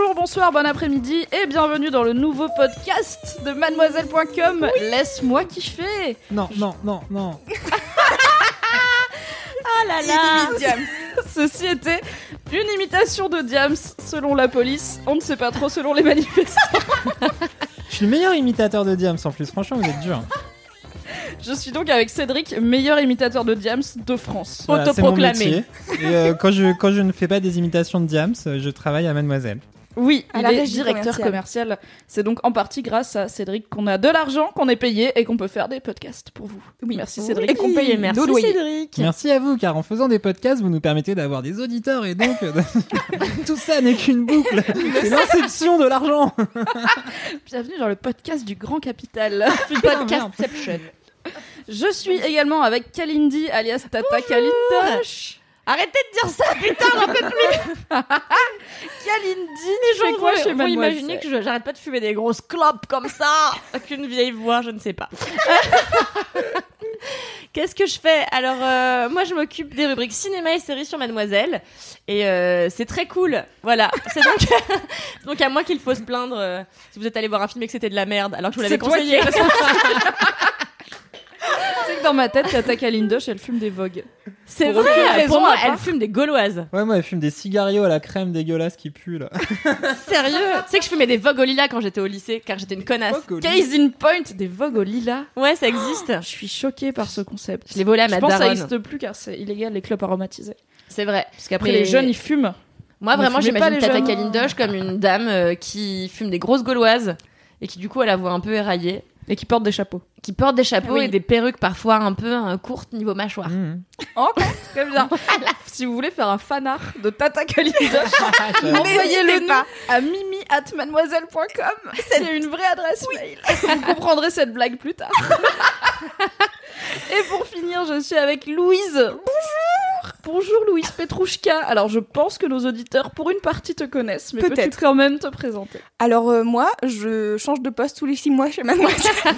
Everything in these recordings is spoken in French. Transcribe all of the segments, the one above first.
Bonjour, bonsoir, bon après-midi et bienvenue dans le nouveau podcast de mademoiselle.com. Laisse-moi kiffer. Non, non, non, non. Ah là là. Ceci était une imitation de Diams selon la police. On ne sait pas trop selon les manifestants. Je suis le meilleur imitateur de Diams en plus. Franchement, vous êtes dur. Je suis donc avec Cédric, meilleur imitateur de Diams de France. Voilà, c'est mon Autoproclamé. métier. Et euh, quand, je, quand je ne fais pas des imitations de Diams, je travaille à Mademoiselle. Oui, À il la est directeur commerciale. commercial. C'est donc en partie grâce à Cédric qu'on a de l'argent, qu'on est payé et qu'on peut faire des podcasts pour vous. Oui. Merci Cédric. Et qu'on paye merci. Cédric. Merci à vous, car en faisant des podcasts, vous nous permettez d'avoir des auditeurs et donc euh, tout ça n'est qu'une boucle. C'est l'inception de l'argent. Bienvenue dans le podcast du Grand Capital. Podcastception. Je suis également avec Kalindi alias Tata Kalindosh. Arrêtez de dire ça, putain, j'en peux plus. Fais gens quoi chez Mademoiselle imaginer que j'arrête pas de fumer des grosses clopes comme ça, avec une vieille voix, je ne sais pas. Qu'est-ce que je fais? Alors, euh, moi, je m'occupe des rubriques cinéma et séries sur Mademoiselle, et euh, c'est très cool. Voilà, c'est donc, donc à moi qu'il faut se plaindre euh, si vous êtes allé voir un film et que c'était de la merde, alors que je vous l'avais conseillé. Tu sais que dans ma tête, Tata Kalindosh, elle fume des vogues. C'est vrai, raison pour moi, elle fume des gauloises. Ouais, moi, elle fume des cigarios à la crème dégueulasse qui pue là. Sérieux? Tu sais que je fumais des vogues au lilas quand j'étais au lycée, car j'étais une connasse. Case in point, des vogues au lilas. Ouais, ça existe. Je suis choquée par ce concept. Je l'ai volé à Je ma pense que ça n'existe plus car c'est illégal les clubs aromatisés. C'est vrai. Parce qu'après Mais- les jeunes ils fument. Moi, vraiment, j'imagine les Tata. Kalindosh comme une dame euh, qui fume des grosses gauloises et qui, du coup, a la voix un peu éraillée, Et qui portent des chapeaux. qui porte des chapeaux Oui. et des perruques parfois un peu courtes niveau mâchoire. Mmh. Très bien. si vous voulez faire un fanart de Tata J'adore. envoyez-le nous à mimi at mademoiselle.com. C'est une vraie adresse mail. Vous comprendrez cette blague plus tard. Et pour finir, je suis avec Louise. Bonjour. Bonjour Louise Petrouchka. Alors je pense que nos auditeurs pour une partie te connaissent, mais Peut-être. quand même te présenter? Alors euh, moi, je change de poste tous les six mois chez Mademoiselle.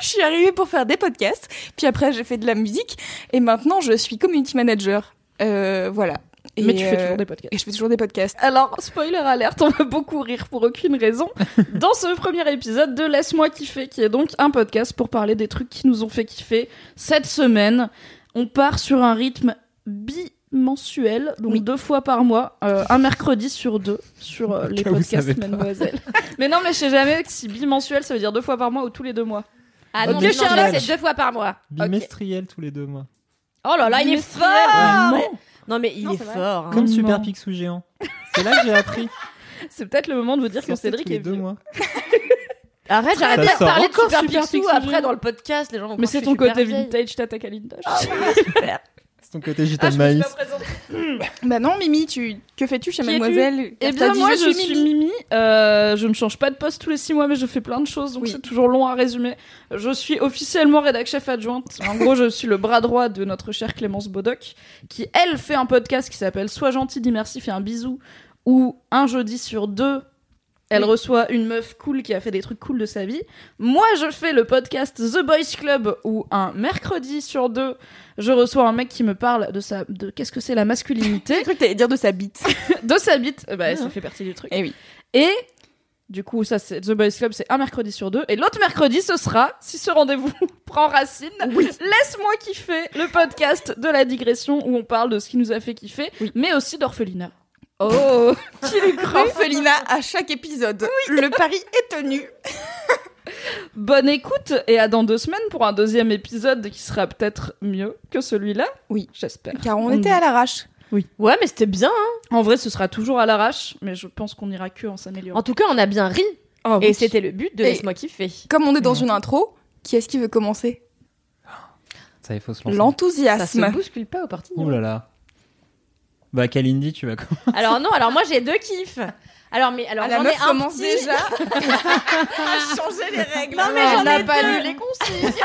je suis arrivée pour faire des podcasts, puis après j'ai fait de la musique, et maintenant je suis community manager. Euh, voilà. Et, Mais tu fais euh, toujours des podcasts. Et je fais toujours des podcasts. Alors, spoiler alerte, on va beaucoup rire pour aucune raison dans ce premier épisode de Laisse-moi kiffer, qui est donc un podcast pour parler des trucs qui nous ont fait kiffer cette semaine. On part sur un rythme bimensuel, donc Oui. deux fois par mois, euh, un mercredi sur deux sur euh, les podcasts. Mademoiselle. mais non, mais je sais jamais si bimensuel ça veut dire deux fois par mois ou tous les deux mois. Ah non, mais c'est deux fois par mois. Bimestriel tous les deux mois. Oh là là, il est fort Non. Non, mais il Non, est fort. hein. Comme non. Super Picsou géant. C'est là que j'ai appris. C'est peut-être le moment de vous dire que Cédric tous les est deux vieux. mois. Arrête, j'arrête de parler de Super Super Picsou Picsou après dans le podcast. Les gens vont Mais c'est ton côté vintage, Tata Kalindosh. Super. C'est ton côté Ah, gitan je me suis maïs. Bah non, Mimi, tu que fais-tu chez Mademoiselle Eh bien, moi, je, suis Mimi. Euh, je ne change pas de poste tous les six mois, mais je fais plein de choses, donc Oui. c'est toujours long à résumer. Je suis officiellement rédac chef adjointe. En gros, je suis le bras droit de notre chère Clémence Bodoc, qui, elle, fait un podcast qui s'appelle Sois gentil, dis merci, fais un bisou, où un jeudi sur deux, elle Oui. reçoit une meuf cool qui a fait des trucs cool de sa vie. Moi, je fais le podcast The Boys Club, où un mercredi sur deux, je reçois un mec qui me parle de sa, de qu'est-ce que c'est la masculinité J'ai cru que t'allais dire de sa bite. de sa bite, ben, ça fait partie du truc. Eh oui. Et du coup, ça c'est The Boys Club, c'est un mercredi sur deux. Et l'autre mercredi, ce sera, si ce rendez-vous prend racine, laisse-moi kiffer le podcast de la digression où on parle de ce qui nous a fait kiffer, mais aussi d'orphelinat. Oh, qui l'eût cru Orphelinat à chaque épisode. Le pari est tenu. Bonne écoute et à dans deux semaines pour un deuxième épisode qui sera peut-être mieux que celui-là. Oui. j'espère. Car on était à l'arrache. Ouais, mais c'était bien. hein. En vrai, ce sera toujours à l'arrache, mais je pense qu'on ira que en s'améliorant. En tout cas, on a bien ri. Oh, Et oui. c'était le but de Laisse-moi kiffer. Comme on est dans une intro, qui est-ce qui veut commencer? Ça, il faut se lancer. Ça se L'enthousiasme. bouscule pas au parti. Ouh là là. Bah, Kalindi, tu vas comment Alors non, alors moi j'ai deux kiffs. Alors mais alors Ah, j'en ai un commence petit. déjà à changer les règles. Non mais On j'en n'a ai pas deux. lu les consignes.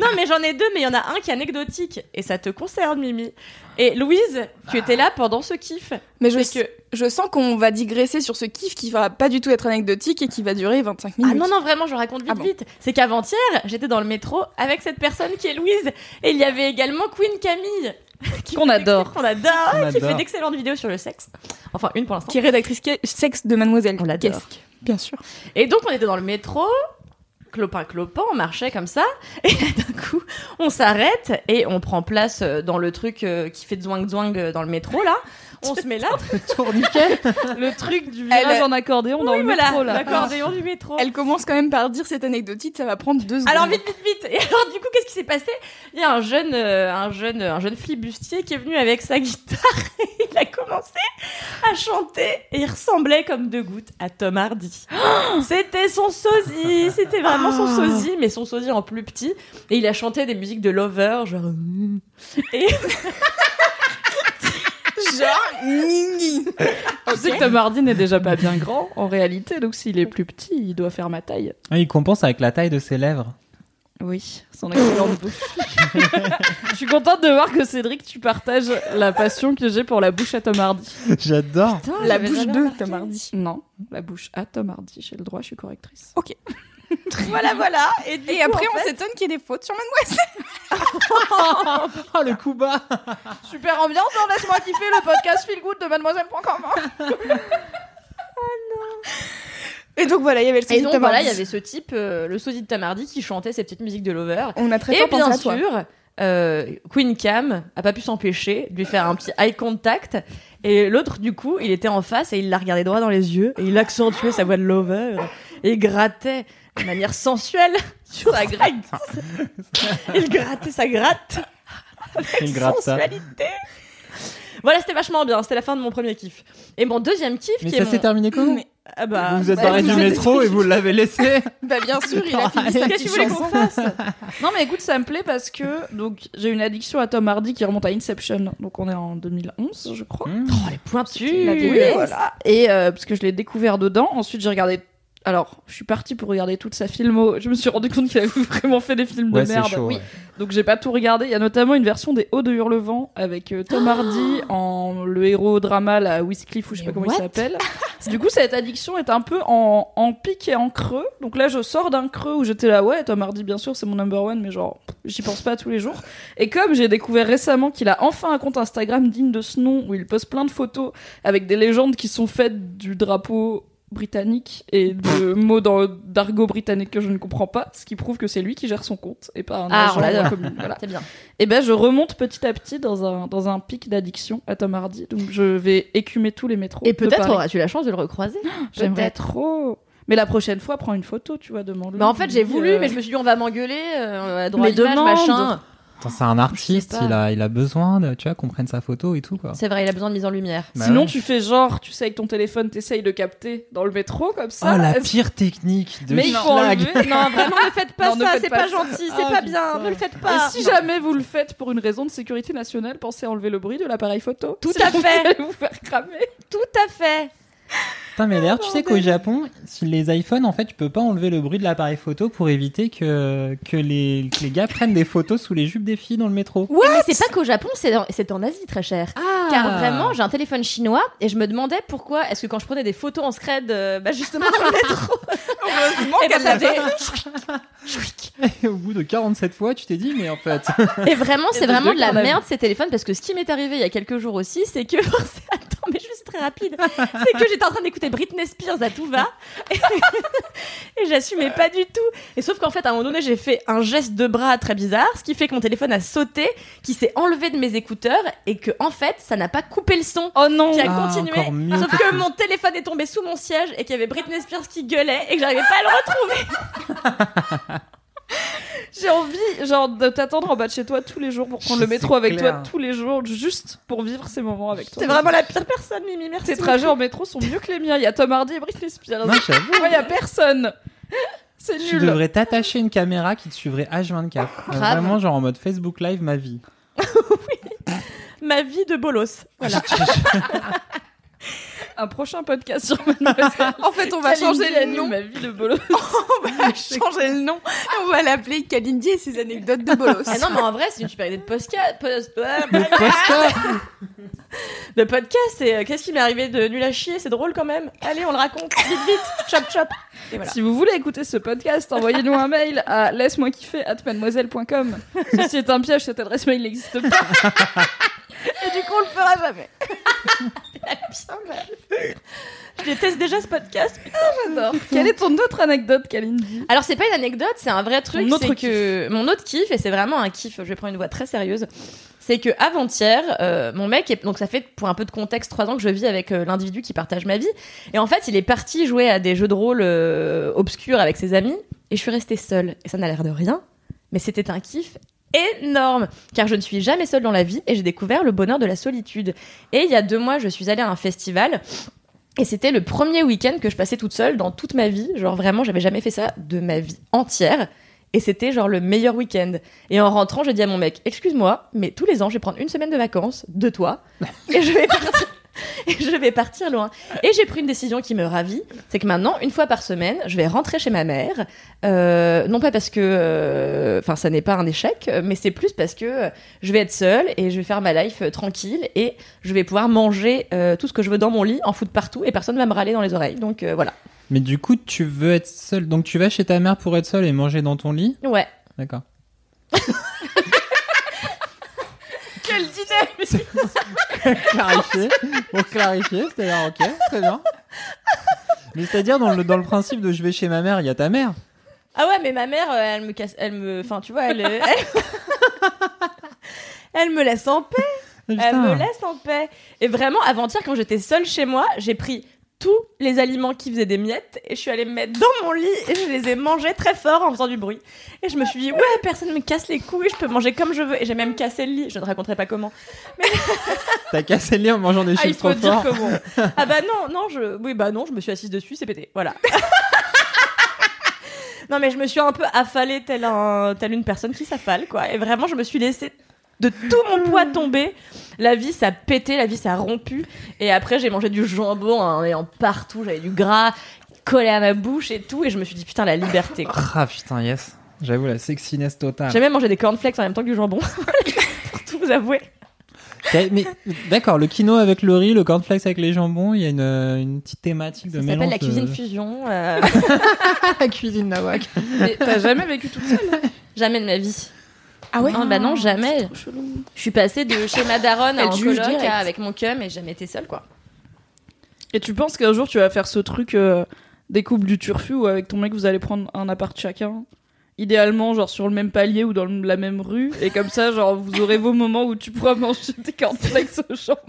Non mais j'en ai deux, mais il y en a un qui est anecdotique et ça te concerne Mimi. Et Louise, tu étais là pendant ce kiff. Mais je, que je sens qu'on va digresser sur ce kiff qui va pas du tout être anecdotique et qui va durer 25 minutes. ah non non vraiment, je raconte vite Ah bon. vite. C'est qu'avant-hier, j'étais dans le métro avec cette personne qui est Louise et il y avait également Queen Camille. qui Qu'on adore. Qu'on adore. On Qui fait d'excellentes vidéos sur le sexe. Enfin une pour l'instant. Qui est rédactrice que- sexe de Mademoiselle. On l'adore. Qu'est-ce que- Bien sûr. Et donc, on était dans le métro, clopin clopin, on marchait comme ça, et d'un coup, on s'arrête et on prend place euh, dans le truc euh, qui fait zwang zwang euh, dans le métro, là. On se met là. Tourniquet Le truc du virage Elle- en accordéon dans Oui, le voilà, métro là. l'accordéon du métro. Elle commence quand même par dire cette anecdotique, ça va prendre deux secondes. Alors vite vite vite et alors du coup qu'est-ce qui s'est passé? Il y a un jeune euh, un jeune un jeune flibustier qui est venu avec sa guitare et il a commencé à chanter et il ressemblait comme deux gouttes à Tom Hardy. C'était son sosie, c'était vraiment son sosie mais son sosie en plus petit et il a chanté des musiques de Lover genre mm. et Genre, nini. Tu sais que Tom Hardy n'est déjà pas bien grand en réalité, donc s'il est plus petit, il doit faire ma taille. Ah, Il compense avec la taille de ses lèvres. Oui, son excellente bouche. Je suis contente de voir que Cédric, tu partages la passion que j'ai pour la bouche à Tom Hardy. J'adore. Putain, La bouche de remarqué. Tom Hardy. Non, la bouche à Tom Hardy. J'ai le droit, je suis correctrice. Voilà voilà et, du Et coup, après, en on fait- s'étonne qu'il y ait des fautes sur Mademoiselle. Oh, le coup bas Super ambiance, hein, laisse-moi kiffer le podcast Feel Good de mademoiselle.com. hein. Et donc voilà, il y avait le et sosie donc voilà, il y avait ce type euh, le sosie de Tom Hardy qui chantait ses petites musiques de Lover On a très Et pensé bien à toi. sûr, euh, Queen Cam a pas pu s'empêcher de lui faire un petit eye contact. Et l'autre, du coup, il était en face et il la regardait droit dans les yeux et il accentuait sa voix de lover et il grattait de manière sensuelle sur gratte. il grattait sa gratte Il gratte ça. sensualité. Voilà, c'était vachement bien. C'était la fin de mon premier kiff. Et mon deuxième kiff, Mais qui ça est s'est mon... terminé comment Mais- Ah bah, Vous vous êtes bah, barré vous du métro et vous l'avez laissé Bah bien sûr, il a fini sa Qu'est-ce que tu voulais qu'on fasse Non mais écoute, ça me plaît parce que donc j'ai une addiction à Tom Hardy qui remonte à Inception. Donc on est en 2011, je crois. Mmh. Oh, les pointus Oui, voilà. Et euh, parce que je l'ai découvert dedans. Ensuite, j'ai regardé. Alors, je suis partie pour regarder toute sa filmo. Je me suis rendu compte qu'il avait vraiment fait des films Ouais, de merde. chaud. Oui. ouais. Donc j'ai pas tout regardé. Il y a notamment une version des Hauts de Hurlevent avec euh, Tom Hardy en le héros drama, la Whistcliff ou je sais Mais pas comment what? il s'appelle. du coup, cette addiction est un peu en, en pic et en creux. Donc là, je sors d'un creux où j'étais là, ouais, Tom Hardy, bien sûr, c'est mon number one, mais genre, j'y pense pas tous les jours. Et comme j'ai découvert récemment qu'il a enfin un compte Instagram digne de ce nom où il poste plein de photos avec des légendes qui sont faites du drapeau britannique et de mots dans- d'argot britannique que je ne comprends pas, ce qui prouve que c'est lui qui gère son compte et pas un Ah, agent de la commune. Voilà. C'est bien. Et ben je remonte petit à petit dans un, dans un pic d'addiction à Tom Hardy. Donc je vais écumer tous les métros. Et peut-être auras-tu la chance de le recroiser. J'aimerais trop. Mais la prochaine fois, prends une photo, tu vois, demande-lui. Mais en fait, j'ai voulu, euh, mais je me suis dit, on va m'engueuler, euh, à droit Mais à l'image, demande. machin. Attends, c'est un artiste, il a, il a besoin, de, tu vois, qu'on prenne sa photo et tout, quoi. C'est vrai, il a besoin de mise en lumière. Bah Sinon, ouais. tu fais genre, tu sais, avec ton téléphone, t'essayes de capter dans le métro, comme ça. Oh, la pire technique de Mais il faut enlever. Non, vraiment, ne faites pas Non, ça, c'est pas gentil, c'est Ah, pas bien, putain. ne le faites Et pas. si Non. jamais vous le faites pour une raison de sécurité nationale, pensez à enlever le bruit de l'appareil photo. Tout Sinon, à fait. Vous allez vous faire cramer. Tout à fait. Putain, mais d'ailleurs, tu sais qu'au Japon, si les iPhones, en fait, tu peux pas enlever le bruit de l'appareil photo pour éviter que, que, les, que les gars prennent des photos sous les jupes des filles dans le métro. Oui, mais c'est pas qu'au Japon, c'est en, c'est en Asie, très cher. Ah Car vraiment, j'ai un téléphone chinois et je me demandais pourquoi est-ce que quand je prenais des photos en scred, euh, bah justement dans le métro, Heureusement ben, qu'elle l'avait. Et au bout de 47 fois, tu t'es dit, mais en fait. Et vraiment, c'est vraiment de la merde ces téléphones parce que ce qui m'est arrivé il y a quelques jours aussi, c'est que attends, mais je suis très rapide, c'est que j'étais en train d'écouter Britney Spears à tout va et, et j'assumais pas du tout. Et sauf qu'en fait, à un moment donné, j'ai fait un geste de bras très bizarre, ce qui fait que mon téléphone a sauté, qui s'est enlevé de mes écouteurs et que en fait, ça n'a pas coupé le son. Oh non Qui a Ah, continué, mieux sauf que mon téléphone est tombé sous mon siège et qu'il y avait Britney Spears qui gueulait et que j'arrivais pas à le retrouver. J'ai envie, genre, de t'attendre en bas de chez toi tous les jours pour prendre le métro avec clair. toi tous les jours, juste pour vivre ces moments avec toi. C'est vraiment la pire personne, Mimi. Merci. Tes trajets en métro sont mieux que les miens. Il y a Tom Hardy et Britney Spears. Non, j'avoue. Moi, il y a personne. C'est Tu nul. devrais t'attacher une caméra qui te suivrait H24. Euh. Vraiment, genre en mode Facebook Live, ma vie. Ma vie de bolos. Voilà. Un prochain podcast sur Mademoiselle. En fait, on va Kalindi changer le nom. Ma vie de bolos. On va changer le nom. Et on va l'appeler Kalindi et ses anecdotes de bolos. Ah non, mais en vrai, c'est une super idée de podcast. post- de podcast, c'est euh, qu'est-ce qui m'est arrivé de nul à chier, c'est drôle quand même. Allez, on le raconte. Vite, vite. Chop, chop. Et voilà. Si vous voulez écouter ce podcast, envoyez-nous un mail à laisse-moi kiffer at mademoiselle.com. Ceci est un piège, cette adresse mail n'existe pas. Et du coup, on le fera jamais. Je déteste déjà ce podcast. J'adore. Quelle est ton autre anecdote, Kalindi? Alors c'est pas une anecdote, c'est un vrai truc. Ton autre que mon autre kiff et c'est vraiment un kiff. Je vais prendre une voix très sérieuse. C'est que avant-hier, euh, mon mec, est, donc ça fait pour un peu de contexte trois ans que je vis avec euh, l'individu qui partage ma vie. Et en fait, il est parti jouer à des jeux de rôle euh, obscurs avec ses amis et je suis restée seule. Et ça n'a l'air de rien, mais c'était un kiff énorme car je ne suis jamais seule dans la vie et j'ai découvert le bonheur de la solitude. Et il y a deux mois, je suis allée à un festival et c'était le premier week-end que je passais toute seule dans toute ma vie. Genre vraiment, j'avais jamais fait ça de ma vie entière. Et c'était genre le meilleur week-end. Et en rentrant, j'ai dit à mon mec, excuse-moi, mais tous les ans, je vais prendre une semaine de vacances de toi et je vais partir. Et je vais partir loin. Et j'ai pris une décision qui me ravit, c'est que maintenant, une fois par semaine, je vais rentrer chez ma mère. Euh, non pas parce que, euh, enfin, ça n'est pas un échec, mais c'est plus parce que euh, je vais être seule et je vais faire ma life tranquille et je vais pouvoir manger tout ce que je veux dans mon lit, en foutre partout et personne va me râler dans les oreilles. Donc voilà. Mais du coup, tu veux être seule. Donc tu vas chez ta mère pour être seule et manger dans ton lit? Ouais. D'accord. Clarifier. Pour clarifier, c'est-à-dire, ok, très bien. Mais c'est-à-dire, dans le, dans le principe de je vais chez ma mère, il y a ta mère. Ah ouais, mais ma mère, euh, elle me casse, elle me, enfin, tu vois, elle, elle, elle me laisse en paix. Elle Putain. me laisse en paix. Et vraiment, avant-hier, quand j'étais seule chez moi, j'ai pris tous les aliments qui faisaient des miettes et je suis allée me mettre dans mon lit et je les ai mangés très fort en faisant du bruit. Et je me suis dit, ouais, personne me casse les couilles, je peux manger comme je veux. Et j'ai même cassé le lit, je ne raconterai pas comment. T'as cassé le lit en mangeant des Ah, chips trop forts. Ah bah non, non, je, oui, bah non, je me suis assise dessus, c'est pété. Voilà. non, mais je me suis un peu affalée telle, un, telle une personne qui s'affale, quoi. Et vraiment, je me suis laissée de tout mon poids tomber. La vie, ça a pété, la vie, ça a rompu. Et après, j'ai mangé du jambon en ayant partout, j'avais du gras collé à ma bouche et tout. Et je me suis dit, putain, la liberté, quoi. Ah putain, yes. J'avoue, la sexiness totale. J'ai même mangé des cornflakes en même temps que du jambon. Pour tout vous avouer. Mais d'accord, le quinoa avec le riz, le cornflakes avec les jambons, il y a une, euh, une petite thématique de Ça mélange. s'appelle la cuisine de- fusion. euh, la cuisine nawak. Mais t'as jamais vécu toute seule? Jamais de ma vie. Ah ouais Non, bah non, jamais. Je suis passée de chez ma daronne à Elle en juge coloc direct. à avec mon cum et jamais été seule, quoi. Et tu penses qu'un jour tu vas faire ce truc euh, des couples du turfu où avec ton mec vous allez prendre un appart chacun Idéalement, genre sur le même palier ou dans le- la même rue, et comme ça, genre vous aurez vos moments où tu pourras manger des cornflakes au jambon.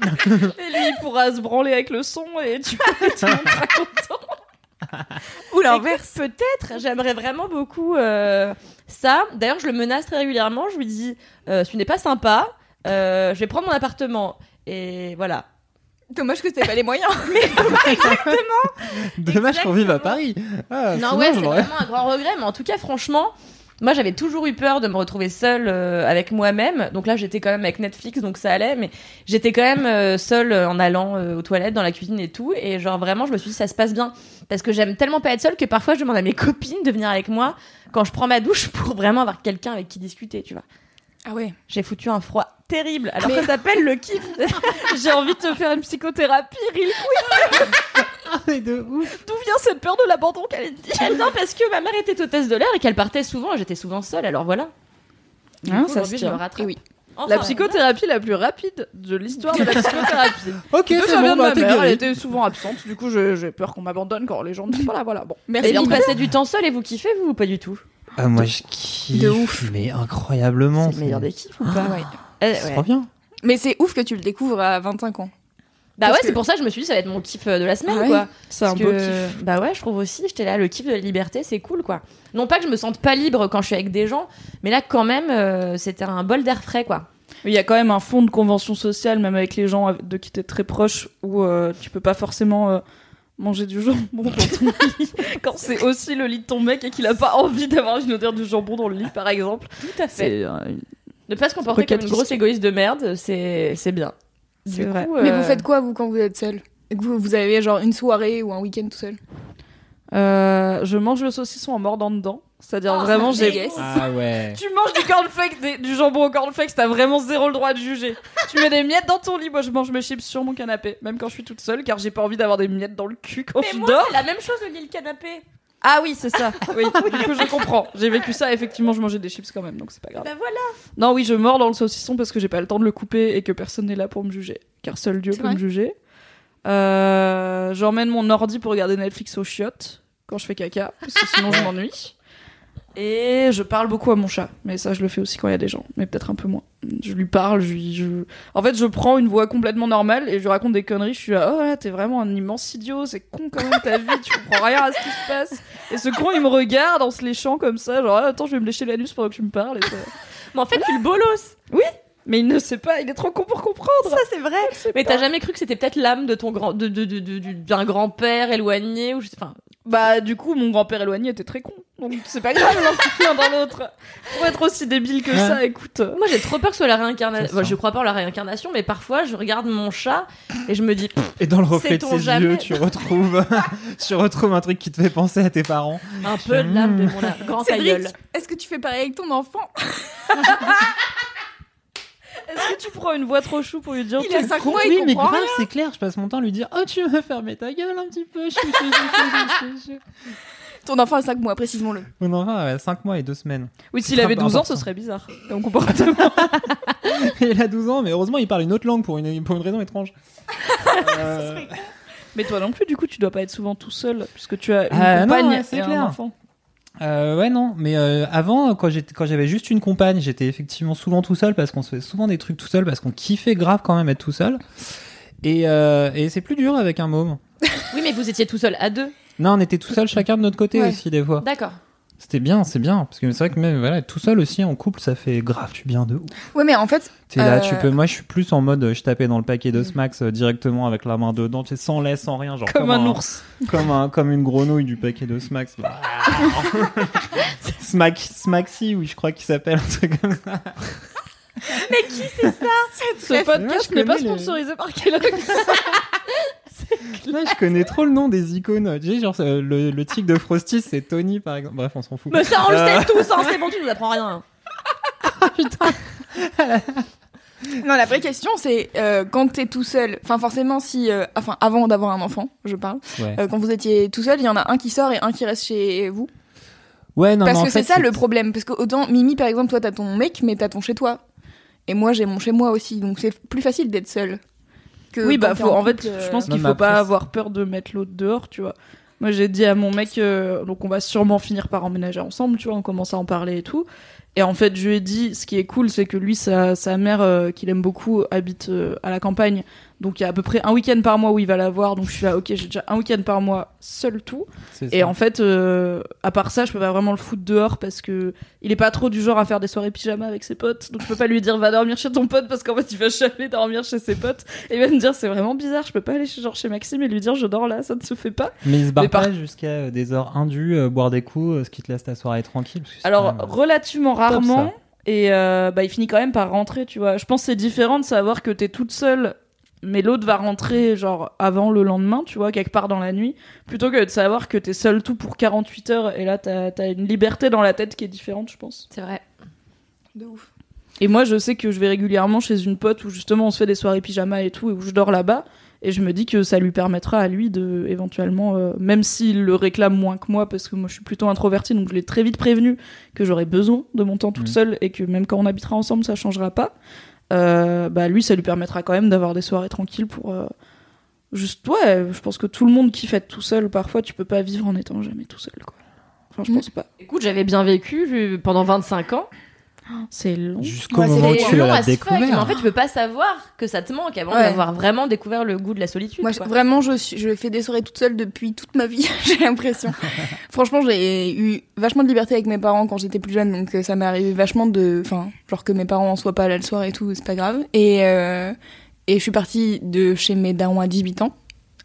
et lui, il pourra se branler avec le son et tu pourras sera content. Ou l'inverse. Peut-être, j'aimerais vraiment beaucoup euh, ça. D'ailleurs, je le menace très régulièrement. Je lui dis, euh, tu n'es pas sympa, euh, je vais prendre mon appartement. Et voilà. Dommage que t'aies pas les moyens. Dommage qu'on vive à Paris. Ah, non, sinon, ouais, c'est vraiment un grand regret. Mais en tout cas, franchement, moi, j'avais toujours eu peur de me retrouver seule euh, avec moi-même. Donc là, j'étais quand même avec Netflix, donc ça allait. Mais j'étais quand même euh, seule euh, en allant euh, aux toilettes, dans la cuisine et tout. Et genre, vraiment, je me suis dit, ça se passe bien. Parce que j'aime tellement pas être seule que parfois, je demande à mes copines de venir avec moi quand je prends ma douche pour vraiment avoir quelqu'un avec qui discuter, tu vois. Ah ouais. J'ai foutu un froid terrible. Alors ça s'appelle le kiff. J'ai envie de te faire une psychothérapie, Ril. Ah, mais de ouf. D'où vient cette peur de l'abandon, Kalindi Elle vient parce que ma mère était hôtesse de l'air et qu'elle partait souvent et j'étais souvent seule. Alors voilà. Du Hein, coup, ça se je me rattrape. Eh oui. Enfin, La psychothérapie la plus rapide de l'histoire de la psychothérapie. Ok, c'est ça vient bon, de bah ma mère, elle était souvent absente, du coup j'ai peur qu'on m'abandonne quand les gens ne sont pas là, voilà. Bon. Merci. Et vous passez du temps seul et vous kiffez vous ou pas du tout? Ah, moi, je kiffe. De ouf. Mais incroyablement. C'est le meilleur des kiffs ou pas? Ah ouais. Eh, C'est ouais. trop bien. Mais c'est ouf que tu le découvres à 25 ans. Bah Parce ouais, que- c'est pour ça que je me suis dit ça va être mon kiff euh, de la semaine Ah ouais. quoi. C'est un beau que- kiff. Bah ouais, je trouve aussi, j'étais là, le kiff de la liberté, c'est cool quoi. Non pas que je me sente pas libre quand je suis avec des gens, mais là quand même, euh, c'était un bol d'air frais quoi. Il y a quand même un fond de convention sociale, même avec les gens de qui t'es très proche, où euh, tu peux pas forcément euh, manger du jambon dans ton lit quand c'est aussi le lit de ton mec et qu'il a pas envie d'avoir une odeur de jambon dans le lit, par exemple. Tout à fait. Euh, Ne pas se comporter comme une grosse égoïste de merde, c'est bien. C'est vrai. coup, Mais euh, vous faites quoi, vous, quand vous êtes seul? Vous, vous avez genre une soirée ou un week-end tout seul? Euh, je mange le saucisson en mordant dedans. C'est-à-dire Oh, vraiment, j'ai. yes. Ah ouais. Tu manges du cornflakes, des- du jambon au cornflakes, t'as vraiment zéro le droit de juger. tu mets des miettes dans ton lit, moi je mange mes chips sur mon canapé, même quand je suis toute seule, car j'ai pas envie d'avoir des miettes dans le cul quand Mais je moi, dors. c'est la même chose le lit le canapé. Ah oui, c'est ça. Oui, du coup je comprends. J'ai vécu ça, effectivement, je mangeais des chips quand même, donc c'est pas grave. Bah voilà. Non, oui, je mords dans le saucisson parce que j'ai pas le temps de le couper et que personne n'est là pour me juger. Car seul Dieu peut me juger. Euh, J'emmène mon ordi pour regarder Netflix au chiottes quand je fais caca, parce que sinon je m'ennuie. Et je parle beaucoup à mon chat, mais ça je le fais aussi quand il y a des gens, mais peut-être un peu moins. Je lui parle, je lui. Je... En fait, je prends une voix complètement normale et je lui raconte des conneries. Je suis là, oh là, t'es vraiment un immense idiot, c'est con quand même ta vie, tu comprends rien à ce qui se passe. Et ce con, il me regarde en se léchant comme ça, genre, Ah, attends, je vais me lécher l'anus pendant que tu me parles. Et ça- Mais en fait, tu le bolos. mais il ne sait pas, il est trop con pour comprendre. Ça, c'est vrai. Mais t'as jamais cru que c'était peut-être l'âme de ton grand, de, de, de, de- du- d'un grand-père éloigné ou je sais, enfin, Bah, du coup, mon grand-père éloigné était très con. Donc, c'est pas grave, l'un dans l'autre. Pour être aussi débile que Ouais. ça, écoute. Moi, j'ai trop peur que ce soit la réincarnation. Enfin, je crois pas en la réincarnation, mais parfois, je regarde mon chat et je me dis, Et dans le reflet de ses jamais yeux, tu retrouves, tu retrouves un truc qui te fait penser à tes parents. un peu de l'âme de mon grand Cédric, est-ce que tu fais pareil avec ton enfant? Est-ce que tu prends une voix trop chou pour lui dire Il tu a es 5 con mois, oui, il mais comprend grave, rien. c'est clair. Je passe mon temps à lui dire Oh, tu veux fermer ta gueule un petit peu chou, chou, chou, chou, chou, chou. Ton enfant a 5 mois, précisons-le. Mon enfant avait 5 mois et 2 semaines. Oui, s'il avait très 12 ans, ce serait bizarre. Comme comportement. il a 12 ans, mais heureusement, il parle une autre langue pour une, pour une raison étrange. Euh, Mais toi non plus, du coup, tu dois pas être souvent tout seul, puisque tu as une Ah, non, compagne ouais, c'est et un clair. enfant. Euh, ouais, non, mais euh, avant, quand j'avais juste une compagne, j'étais effectivement souvent tout seul parce qu'on se fait souvent des trucs tout seul parce qu'on kiffait grave quand même être tout seul. Et, euh, et c'est plus dur avec un môme. Oui, mais vous étiez tout seul à deux. Non, on était tout seul chacun de notre côté Ouais. aussi des fois. D'accord. C'était bien, c'est bien. Parce que c'est vrai que même voilà, tout seul aussi en couple, ça fait grave du bien de ouf. Ouais, mais en fait, T'es là, Euh, tu peux. Moi, je suis plus en mode, je tapais dans le paquet de Smax euh, directement avec la main dedans, tu sais, sans lait, sans rien, genre Comme un ours. comme un, comme une grenouille du paquet de Smax. Smack, Smaxy, oui, je crois qu'il s'appelle un truc comme ça. Ce Moi, podcast je n'est pas connais les- sponsorisé par Kellogg. Là, je connais trop le nom des icônes. Tu sais, genre euh, le, le tic de Frosty, c'est Tony par exemple. Bref, on s'en fout. Mais ça, on le Euh. sait tous, hein, c'est bon, tu nous apprends rien. non, la vraie question, c'est euh, quand t'es tout seul, enfin, forcément, si. euh, enfin, avant d'avoir un enfant, je parle. Ouais. euh, quand vous étiez tout seul, il y en a un qui sort et un qui reste chez vous. Ouais, non, Parce en que fait, c'est ça le problème. Parce que autant, Mimi, par exemple, toi, t'as ton mec, mais t'as ton chez toi. Et moi, j'ai mon chez moi aussi. Donc, c'est plus facile d'être seul. Que Oui, bah, faut, en fait, couple, euh, je pense qu'il faut pas avoir peur de mettre l'autre dehors, tu vois. Moi, j'ai dit à mon mec, euh, donc on va sûrement finir par emménager ensemble, tu vois, on commence à en parler et tout. Et en fait, je lui ai dit, ce qui est cool, c'est que lui, sa, sa mère, euh, qu'il aime beaucoup, habite euh, à la campagne. Donc, il y a à peu près un week-end par mois où il va la voir. Donc, je suis là, ok, j'ai déjà un week-end par mois, seul tout. Et en fait, euh, à part ça, je peux pas vraiment le foutre dehors parce que il est pas trop du genre à faire des soirées pyjama avec ses potes. Donc je peux pas lui dire va dormir chez ton pote parce qu'en fait il va jamais dormir chez ses potes. Et il va me dire c'est vraiment bizarre, je peux pas aller chez, genre chez Maxime et lui dire je dors là, ça ne se fait pas. Mais il se barre par- pas jusqu'à euh, des heures indues, euh, boire des coups, euh, ce qui te laisse ta soirée tranquille. parce que c'est Alors même, relativement rarement. Et euh, bah, il finit quand même par rentrer, tu vois. Je pense que c'est différent de savoir que t'es toute seule, mais l'autre va rentrer genre avant le lendemain, tu vois, quelque part dans la nuit, plutôt que de savoir que t'es seule tout pour 48 heures et là t'as as une liberté dans la tête qui est différente, je pense. C'est vrai. De ouf. Et moi, je sais que je vais régulièrement chez une pote où justement on se fait des soirées pyjama et tout, et où je dors là-bas. Et je me dis que ça lui permettra à lui de, éventuellement, euh, même s'il le réclame moins que moi, parce que moi je suis plutôt introvertie, donc je l'ai très vite prévenu que j'aurais besoin de mon temps toute Mhm. seule et que même quand on habitera ensemble, ça changera pas. Euh, bah lui, ça lui permettra quand même d'avoir des soirées tranquilles pour. euh, juste, ouais, je pense que tout le monde kiffe être tout seul. Parfois, tu peux pas vivre en étant jamais tout seul, quoi. Enfin, je Mhm. pense pas. Écoute, j'avais bien vécu pendant 25 ans. C'est long. Jusqu'au Ouais, c'est moment où tu long l'as découvert. en fait, tu peux pas savoir que ça te manque avant Ouais. d'avoir vraiment découvert le goût de la solitude. Moi, quoi. vraiment, je, suis, je fais des soirées toute seule depuis toute ma vie, j'ai l'impression. Franchement, j'ai eu vachement de liberté avec mes parents quand j'étais plus jeune, donc euh, ça m'est arrivé vachement de. Enfin, genre que mes parents en soient pas là le soir et tout, c'est pas grave. Et, euh, et je suis partie de chez mes darons à 18 ans.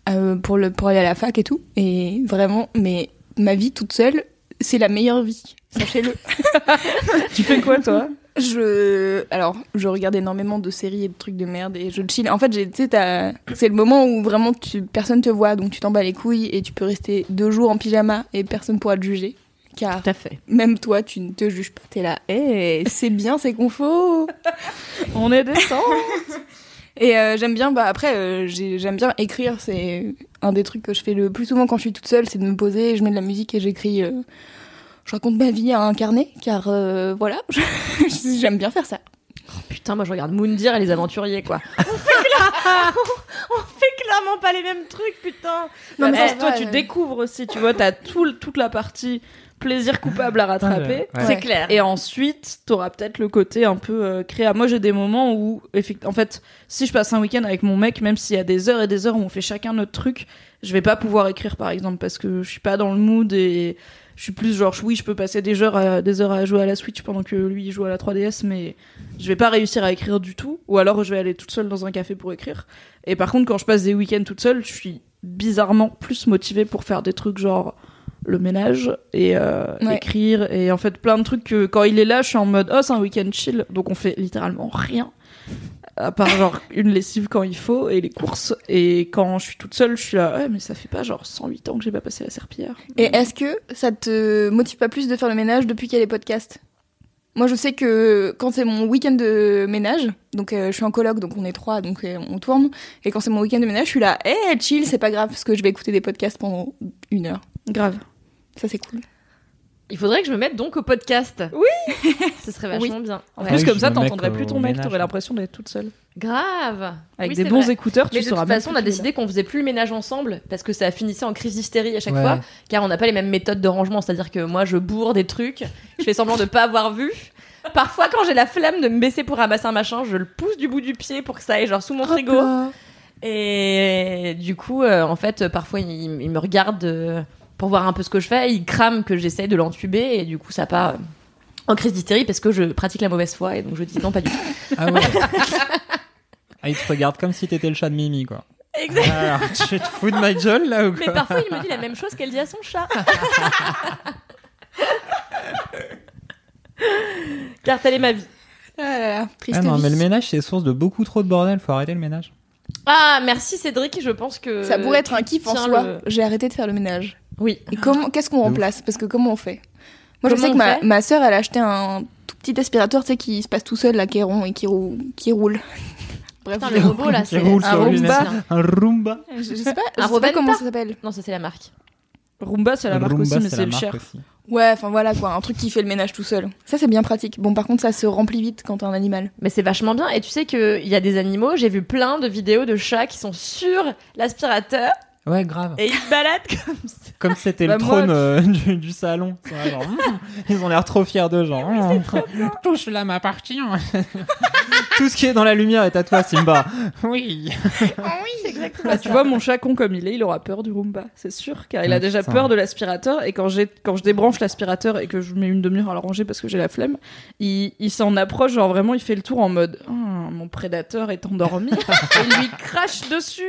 euh, pour, le, pour aller à la fac et tout. Et vraiment, mais ma vie toute seule, c'est la meilleure vie. Sachez-le. Tu fais quoi, toi? Je, alors, je regarde énormément de séries et de trucs de merde et je chill. En fait, j'ai- tu sais, t'as- c'est le moment où vraiment tu, personne te voit, donc tu t'en bats les couilles et tu peux rester deux jours en pyjama et personne pourra te juger. Car Tout à fait. même toi, tu ne te juges pas. T'es là, eh, c'est bien, c'est confort. On est décent. Et euh, j'aime bien, bah après, euh, j'ai- j'aime bien écrire. C'est un des trucs que je fais le plus souvent quand je suis toute seule, c'est de me poser, je mets de la musique et j'écris. euh, je raconte ma vie à un carnet, car euh, voilà, j'aime bien faire ça. Putain, moi je regarde Moundir et les aventuriers, quoi. On fait, cla- on fait clairement pas les mêmes trucs, putain. Non, mais Eh, ça toi, tu découvres aussi, tu vois, t'as tout, toute la partie plaisir coupable à rattraper. Ouais. C'est clair. Et ensuite, t'auras peut-être le côté un peu euh, créa. Moi, j'ai des moments où, en fait, si je passe un week-end avec mon mec, même s'il y a des heures et des heures où on fait chacun notre truc, je vais pas pouvoir écrire, par exemple, parce que je suis pas dans le mood et je suis plus genre, oui, je peux passer des heures, à, des heures à jouer à la Switch pendant que lui il joue à la 3DS, mais je vais pas réussir à écrire du tout. Ou alors, je vais aller toute seule dans un café pour écrire. Et par contre, quand je passe des week-ends toute seule, je suis bizarrement plus motivée pour faire des trucs genre le ménage et euh, Ouais. écrire et en fait plein de trucs que quand il est là je suis en mode oh c'est un week-end chill donc on fait littéralement rien à part genre une lessive quand il faut et les courses et quand je suis toute seule je suis là ouais mais ça fait pas genre 108 ans que j'ai pas passé la serpillière Et est-ce que ça te motive pas plus de faire le ménage depuis qu'il y a les podcasts? Moi, je sais que quand c'est mon week-end de ménage, donc euh, je suis en coloc, donc on est trois, donc euh, on tourne. Et quand c'est mon week-end de ménage, je suis là, eh, chill, c'est pas grave, parce que je vais écouter des podcasts pendant une heure. Grave Ça, c'est cool. Il faudrait que je me mette donc au podcast. Oui. Ce serait vachement bien. en Ouais. plus comme ça t'entendrais plus ton mec t'aurais ouais. l'impression d'être toute seule Grave. avec Oui, des c'est bons vrai. écouteurs tu Mais de sauras toute même façon, on a qui est décidé qu'on faisait plus le ménage ensemble parce que ça finissait en crise d'hystérie à chaque Ouais. fois, car on n'a pas les mêmes méthodes de rangement. C'est-à-dire que moi, je bourre des trucs, je fais semblant de pas avoir vu. Parfois, quand j'ai la flemme de me baisser pour ramasser un machin, je le pousse du bout du pied pour que ça aille genre sous mon frigo. Et du coup, euh, en fait, parfois, il, il me regarde euh, pour voir un peu ce que je fais. Il crame que j'essaye de l'entuber et du coup, ça part euh, en crise d'hystérie parce que je pratique la mauvaise foi et donc je dis non, pas du tout. Ah ouais. ah, il te regarde comme si t'étais le chat de Mimi, quoi. Exact. Alors, tu te fous de ma gueule, là, ou Mais quoi parfois, il me dit la même chose qu'elle dit à son chat. Car telle est ma vie. Ah là là, triste Ah non, vie. mais le ménage, c'est source de beaucoup trop de bordel. Faut arrêter le ménage. Ah, merci Cédric, je pense que. Ça pourrait être un kiff en soi. le- J'ai arrêté de faire le ménage. Oui. Et comment, qu'est-ce qu'on remplace Parce que comment on fait Moi, je Comment sais que ma, ma sœur, elle a acheté un tout petit aspirateur, tu sais, qui se passe tout seul, là, qui est rond et qui roule. Qui roule. Bref, Putain, je- le robot là, c'est roule un ça. Un Roomba. je, je sais pas, je Un sais pas comment ça s'appelle. Non, ça c'est la marque. Roomba c'est la marque Roomba, aussi mais c'est le cher aussi. Ouais, enfin voilà quoi, un truc qui fait le ménage tout seul. Ça, c'est bien pratique. Bon, par contre, ça se remplit vite quand t'as un animal. Mais c'est vachement bien. Et tu sais qu'il y a des animaux, j'ai vu plein de vidéos de chats qui sont sur l'aspirateur Ouais, grave. et ils se baladent comme ça. Comme c'était Bah, le moi, trône euh, du, du salon. Genre, ils ont l'air trop fiers d'eux, genre. hum, Touche là m'appartient. Tout ce qui est dans la lumière est à toi, Simba. Oui. C'est exactement Bah, tu vois, mon chat con comme il est, il aura peur du Roomba, c'est sûr, car il a Ah, déjà putain. peur de l'aspirateur. Et quand, j'ai, quand je débranche l'aspirateur et que je mets une demi-heure à le ranger parce que j'ai la flemme, il, il s'en approche, genre vraiment, il fait le tour en mode Ah, Mon prédateur est endormi. et il lui crache dessus.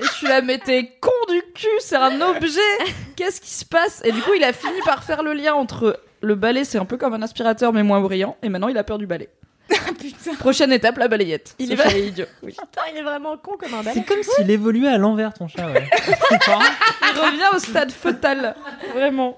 Et je suis là, mais t'es con du cul, c'est un objet Qu'est-ce qui se passe Et du coup, il a fini par faire le lien entre le balai, c'est un peu comme un aspirateur, mais moins brillant, et maintenant il a peur du balai. Putain. Prochaine étape, la balayette. Il est vrai. idiot. Oui. Putain, il est vraiment con comme un C'est balai. comme s'il évoluait à l'envers, ton chat, ouais. Il revient au stade fœtal, vraiment.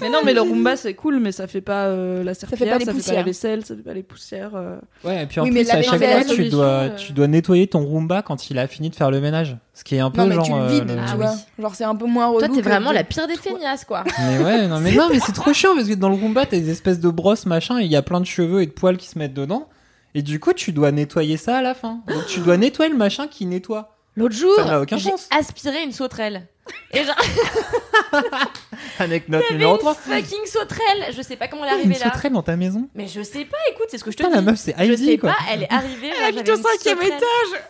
Mais non, mais le Roomba c'est cool, mais ça fait pas euh, la fait serpillière, pas les ça fait pas poussières. la vaisselle, ça fait pas les poussières. euh. Ouais, et puis en Oui, plus, à chaque fois, tu dois, euh. tu dois nettoyer ton Roomba quand il a fini de faire le ménage. Ce qui est un peu Non, mais genre. tu le euh, vides, le- tu Ah vois. oui. Genre, c'est un peu moins relou. Toi, t'es vraiment la pire des feignasses, quoi. Mais ouais, non, mais non, mais c'est trop chiant parce que dans le Roomba, t'as des espèces de brosses, machin, et il y a plein de cheveux et de poils qui se mettent dedans. Et du coup, tu dois nettoyer ça à la fin. Donc, tu dois nettoyer le machin qui nettoie. L'autre jour, j'ai aspiré une sauterelle. Et genre, Anecdote numéro une 3. fucking sauterelle. Je sais pas comment elle est Une arrivée là. sauterelle dans ta maison Mais je sais pas, écoute, c'est ce que je te dis. la meuf, c'est je Heidi, sais quoi. pas, elle est arrivée. genre, habite au une cinquième étage.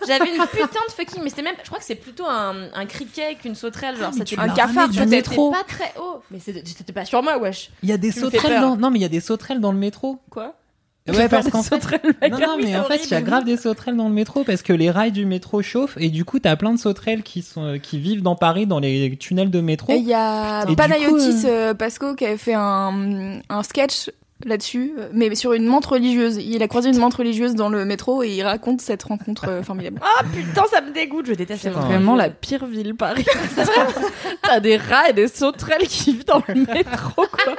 J'avais une putain de fucking, mais c'était même, je crois que c'est plutôt un, un criquet qu'une sauterelle, genre mais c'était tu Un cafard, c'était métro. pas très haut. Mais c'était pas sur moi, wesh. Il y a des sauterelles dans... Non, mais il y a des sauterelles dans le métro. Quoi? Ouais, parce qu'en fait, non, non, mais c'est en fait, il y a grave des sauterelles dans le métro parce que les rails du métro chauffent et du coup, t'as plein de sauterelles qui sont euh, qui vivent dans Paris dans les tunnels de métro. Et il y a Et Panayotis coup, euh, Pasco qui avait fait un, un sketch là-dessus, euh, mais sur une menthe religieuse. Il a croisé une menthe religieuse dans le métro et il raconte cette rencontre euh, formidable. Ah putain, ça me dégoûte, je déteste C'est. Vraiment la pire ville, Paris. C'est T'as des rats et des sauterelles qui vivent dans le métro, quoi.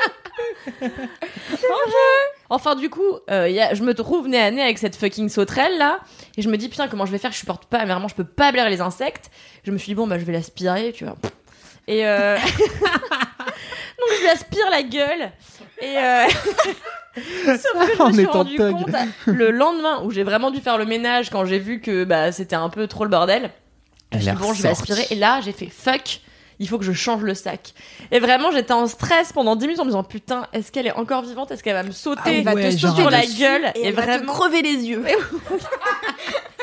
Enfin, du coup, euh, y a- je me trouve nez à nez avec cette fucking sauterelle là, et je me dis putain, comment je vais faire? Je supporte pas, mais vraiment, je peux pas blairer les insectes. Je me suis dit, bon, bah, je vais l'aspirer, tu vois. Et euh... donc, je lui aspire la gueule, et euh... Sauf que je En me suis rendu compte le lendemain où j'ai vraiment dû faire le ménage quand j'ai vu que bah, c'était un peu trop le bordel. Je me suis dit, bon, je vais aspirer, et là, j'ai fait fuck. Il faut que je change le sac. Et vraiment, j'étais en stress pendant 10 minutes en me disant putain, est-ce qu'elle est encore vivante? Est-ce qu'elle va me sauter Ah Elle va ouais, te sauter sur la dessus gueule? et, et elle va te vraiment- crever les yeux.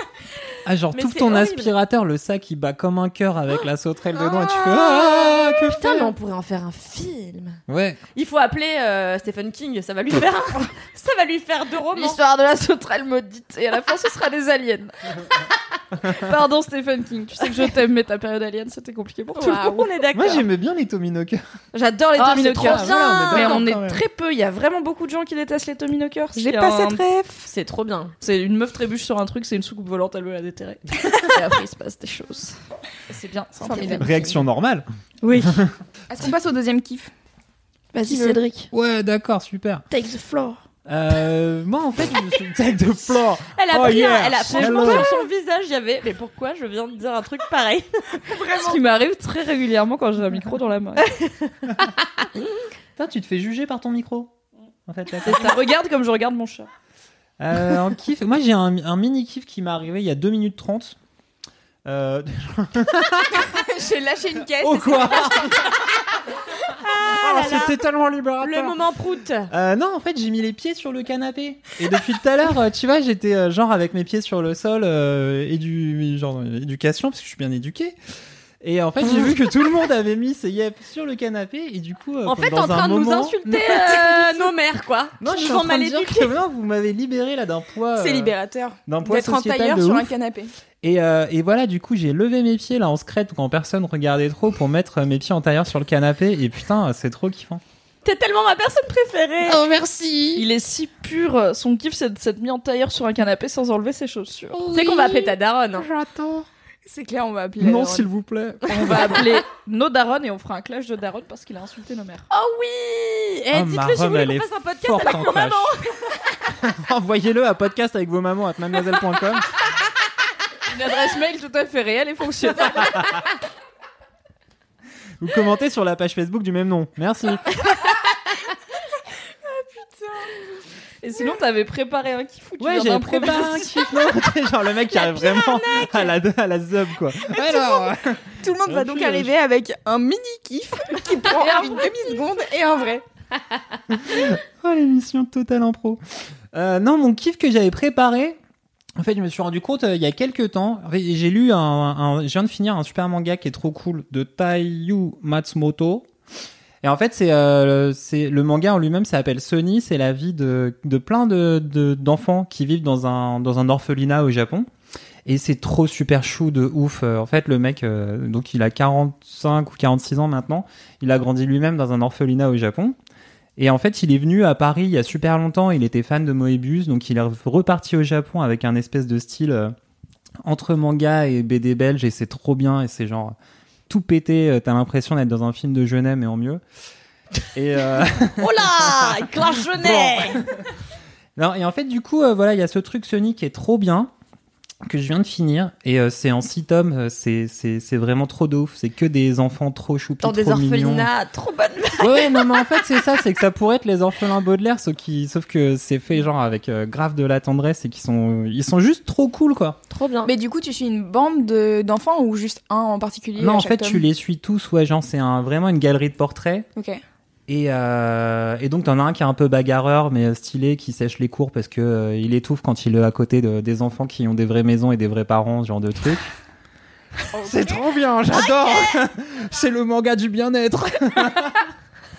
Ah, genre, tout ton horrible. aspirateur, le sac, il bat comme un cœur avec la sauterelle dedans et tu fais Ah, que Putain, mais on pourrait en faire un film. Ouais. Il faut appeler euh, Stephen King, ça va lui faire un- ça va lui faire deux romans. L'histoire de la sauterelle maudite. Et à la fin, ce sera des aliens. Pardon, Stephen King. Tu sais que je t'aime, mais ta période alien, c'était compliqué pour tout le Waouh, monde. on est d'accord. Moi, j'aimais bien les Tominokers. J'adore les Oh, Tommy c'est trop Knockers. bien. Voilà, on est Mais on est très peu. Il y a vraiment beaucoup de gens qui détestent les Tommy Knockers. J'ai pas un- cette rêve. C'est trop bien. C'est une meuf trébuche sur un truc, c'est une soucoupe volante, elle veut la déterrer. Et après, il se passe des choses. C'est bien, c'est formidable. Réaction normale. Oui. Est-ce qu'on passe au deuxième kiff? Vas-y, Cédric. Ouais, d'accord, super. Take the floor. Euh, moi, en fait, je me suis tag de floor. Elle a Oh, pris un- yeah, elle a franchement sur son visage, il y avait mais pourquoi je viens de dire un truc pareil? Ce qui m'arrive très régulièrement quand j'ai un micro dans la main. Putain, tu te fais juger par ton micro. En fait, là. Ça. Regarde comme je regarde mon chat. Euh, en kiff, moi j'ai un, un mini kiff qui m'est arrivé il y a 2 minutes 30. Euh... J'ai lâché une caisse. Oh quoi Ah là là. C'était tellement libérateur. Le moment prout. Euh, non, en fait, j'ai mis les pieds sur le canapé. Et depuis tout à l'heure, euh, tu vois, j'étais euh, genre avec mes pieds sur le sol et du genre éducation parce que je suis bien éduqué. Et en fait, j'ai vu que tout le monde avait mis ses yep sur le canapé et du coup, euh, En fait, dans en un train de nous insulter euh, nos mères quoi. Non, je suis en train de mal dire que non, vous m'avez libéré là d'un poids. C'est euh, libérateur D'un poids d'être en tailleur sur ouf. un canapé. Et, euh, et voilà, du coup, j'ai levé mes pieds là en secret quand personne regardait trop pour mettre mes pieds en tailleur sur le canapé. Et putain, c'est trop kiffant. T'es tellement ma personne préférée. Oh, merci Il est si pur. Son kiff, c'est de s'être mis en tailleur sur un canapé sans enlever ses chaussures. Tu sais qu'on va appeler ta daronne. hein. J'attends. C'est clair, on va appeler. Non, s'il vous plaît. On va appeler nos darons et on fera un clash de darons parce qu'il a insulté nos mères. Oh oui. Et Oh, dites-le si vous voulez qu'on est fasse un podcast avec vos mamans. Envoyez-le à podcast avec vos mamans à mademoiselle.com. Une adresse mail tout à fait réelle et fonctionnelle. Ou commentez sur la page Facebook du même nom. Merci. Et sinon, t'avais préparé un kiff ou tu Ouais, d'improviser préparé un kiff. Non, genre le mec qui arrive vraiment à la, à la zub, quoi. Alors, Tout le monde va donc euh, arriver avec un mini kiff qui prend une demi-seconde et un vrai. oh, l'émission Total Impro. Euh, non, mon kiff que j'avais préparé. En fait, je me suis rendu compte euh, il y a quelques temps. en J'ai lu un, un- je viens de finir un super manga qui est trop cool de Taiyu Matsumoto. Et en fait, c'est euh, c'est le manga en lui-même s'appelle Sony. C'est la vie de, plein de de- d'enfants qui vivent dans un dans un orphelinat au Japon. Et c'est trop super chou de ouf. Euh, En fait, le mec, euh, donc il a 45 ou 46 ans maintenant. Il a grandi lui-même dans un orphelinat au Japon. Et en fait, il est venu à Paris il y a super longtemps. Il était fan de Moebius, donc il est reparti au Japon avec un espèce de style entre manga et BD belge. Et c'est trop bien. Et c'est genre tout pété. Euh, T'as l'impression d'être dans un film de Genet, mais en mieux. Et euh, Oh là, Genet. non, et en fait, du coup, euh, voilà, il y a ce truc Sony qui est trop bien que je viens de finir et euh, c'est en 6 tomes, euh, c'est c'est c'est vraiment trop de ouf, c'est que des enfants trop choupis, Dans des trop mignons. orphelinats, trop bonne. Ouais, non, mais en fait, c'est ça, c'est que ça pourrait être les orphelins Baudelaire, sauf, qui, sauf que c'est fait genre avec euh, grave de la tendresse et qui sont, ils sont juste trop cool, quoi. Trop bien. Mais du coup, tu suis une bande de- d'enfants ou juste un en particulier non, en fait, tome tu les suis tous, ouais, genre, c'est un, vraiment une galerie de portraits. Ok. Et, euh, et donc, t'en as un qui est un peu bagarreur, mais euh, stylé, qui sèche les cours parce que euh, il étouffe quand il est à côté de- des enfants qui ont des vraies maisons et des vrais parents, ce genre de truc. C'est trop bien, j'adore. C'est le manga du bien-être.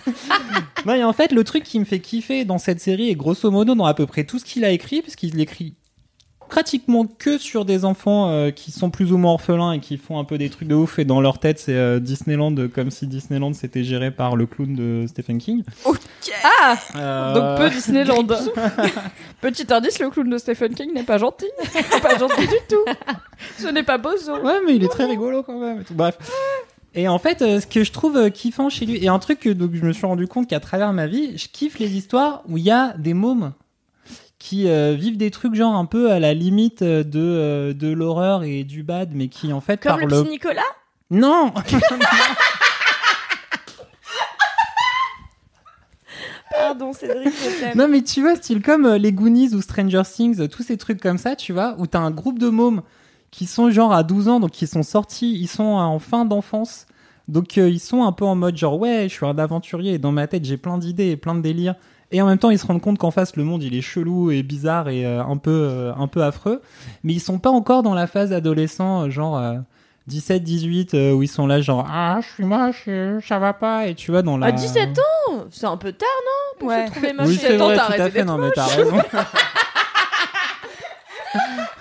non, et en fait, le truc qui me fait kiffer dans cette série, et grosso modo dans à peu près tout ce qu'il a écrit, parce qu'il écrit pratiquement que sur des enfants euh, qui sont plus ou moins orphelins et qui font un peu des trucs de ouf, et dans leur tête, c'est euh, Disneyland comme si Disneyland c'était géré par le clown de Stephen King. Ah Euh, Donc peu Disneyland. Petit indice, le clown de Stephen King n'est pas gentil. pas gentil du tout. Ce n'est pas Bozo. Ouais, mais il est très rigolo quand même. et tout. Bref. Et en fait, ce que je trouve kiffant chez lui, et un truc que donc, je me suis rendu compte qu'à travers ma vie, je kiffe les histoires où il y a des mômes qui euh, vivent des trucs genre un peu à la limite euh, de, euh, de l'horreur et du bad, mais qui en fait Comme le parlent... petit Nicolas? Non Pardon, Cédric, je. Non mais tu vois, style comme les Goonies ou Stranger Things, tous ces trucs comme ça, tu vois, où t'as un groupe de mômes qui sont genre à 12 ans, donc qui sont sortis, ils sont en fin d'enfance, donc euh, ils sont un peu en mode genre ouais, je suis un aventurier et dans ma tête j'ai plein d'idées et plein de délires. Et en même temps, ils se rendent compte qu'en face, le monde, il est chelou et bizarre et euh, un peu, euh, un peu affreux. Mais ils sont pas encore dans la phase adolescent, euh, genre euh, 17, 18, euh, où ils sont là, genre ah, je suis moche, ça va pas. Et tu vois, dans la. À 17 ans? C'est un peu tard, non? Pour Ouais. se trouver moche Oui, c'est vrai, t'as tout à fait. Non, mais t'as raison.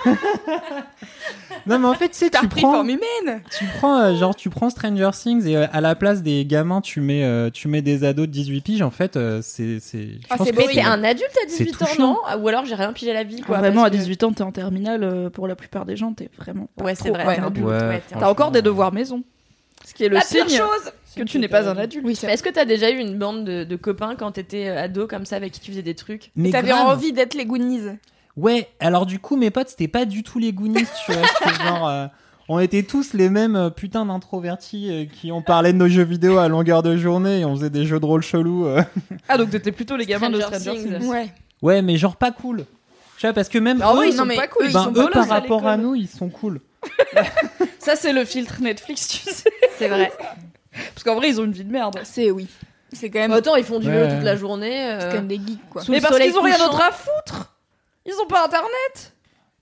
non, mais en fait, tu sais, T'as tu prends, forme humaine tu prends, euh, genre, tu prends Stranger Things et euh, à la place des gamins, tu mets, euh, tu mets des ados de 18 piges. En fait, euh, c'est, c'est. je Ah, pense c'est que t'es un adulte à C'est 18 ans, non? Ou alors j'ai rien pigé à la vie, quoi. vraiment, à parce que- 18 ans, t'es en terminale. euh, pour la plupart des gens, t'es vraiment. pas Ouais, c'est vrai. Ouais, adulte, ouais. T'as encore des devoirs maison. Ce qui est le La pire signe chose que tu n'es pas un adulte. Oui, c'est Est-ce que t'as déjà eu une bande de, de copains quand t'étais ado comme ça avec qui tu faisais des trucs? Mais T'avais envie d'être les Goonies? Ouais, alors du coup, mes potes, c'était pas du tout les Goonies, tu vois. C'était genre. euh, on était tous les mêmes euh, putains d'introvertis euh, qui ont parlé de nos jeux vidéo à longueur de journée et on faisait des jeux de rôle chelous. euh. Ah, donc t'étais plutôt les gamins de Stranger Things. Things. Ouais. Ouais, mais genre pas cool. Tu vois, parce que même Ah eux, oui, ils sont mais pas cool. eux, Ils ben, sont eux, par à rapport à nous, ils sont cool. Ça, c'est le filtre Netflix, tu sais. C'est vrai. Parce qu'en vrai, ils ont une vie de merde. C'est oui. C'est quand même, Attends, ils font du vélo Ouais. toute la journée. euh, c'est quand même des geeks, quoi. Sous Mais parce qu'ils ont rien d'autre à foutre. Ils ont pas internet.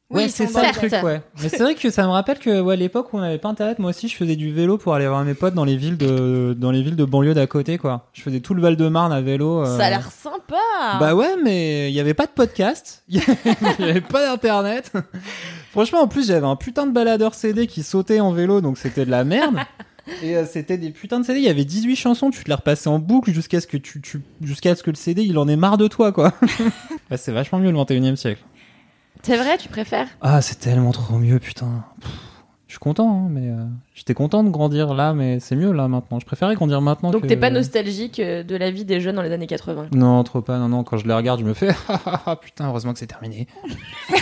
Oui, ouais, c'est ça le truc, ouais. Mais c'est vrai que ça me rappelle que ouais, à l'époque où on n'avait pas internet, moi aussi je faisais du vélo pour aller voir mes potes dans les villes de dans les villes de banlieue d'à côté quoi. Je faisais tout le Val-de-Marne à vélo. euh. Ça a l'air sympa. Bah ouais, mais il y avait pas de podcast, il y avait pas d'internet. Franchement, en plus, j'avais un putain de baladeur CD qui sautait en vélo, donc c'était de la merde. Et euh, c'était des putains de CD, il y avait 18 chansons, tu te les repassais en boucle jusqu'à ce que tu, tu jusqu'à ce que le CD, il en ait marre de toi quoi. C'est vachement mieux le 21e siècle. C'est vrai, tu préfères? Ah, c'est tellement trop mieux, putain. Pff, Je suis content, hein, mais euh, j'étais content de grandir là, mais c'est mieux là maintenant. Je préférais grandir maintenant. Donc que- t'es pas nostalgique euh, de la vie des jeunes dans les années 80 Non, trop pas. Non, non. Quand je les regarde, je me fais ah, ah, ah, putain, heureusement que c'est terminé.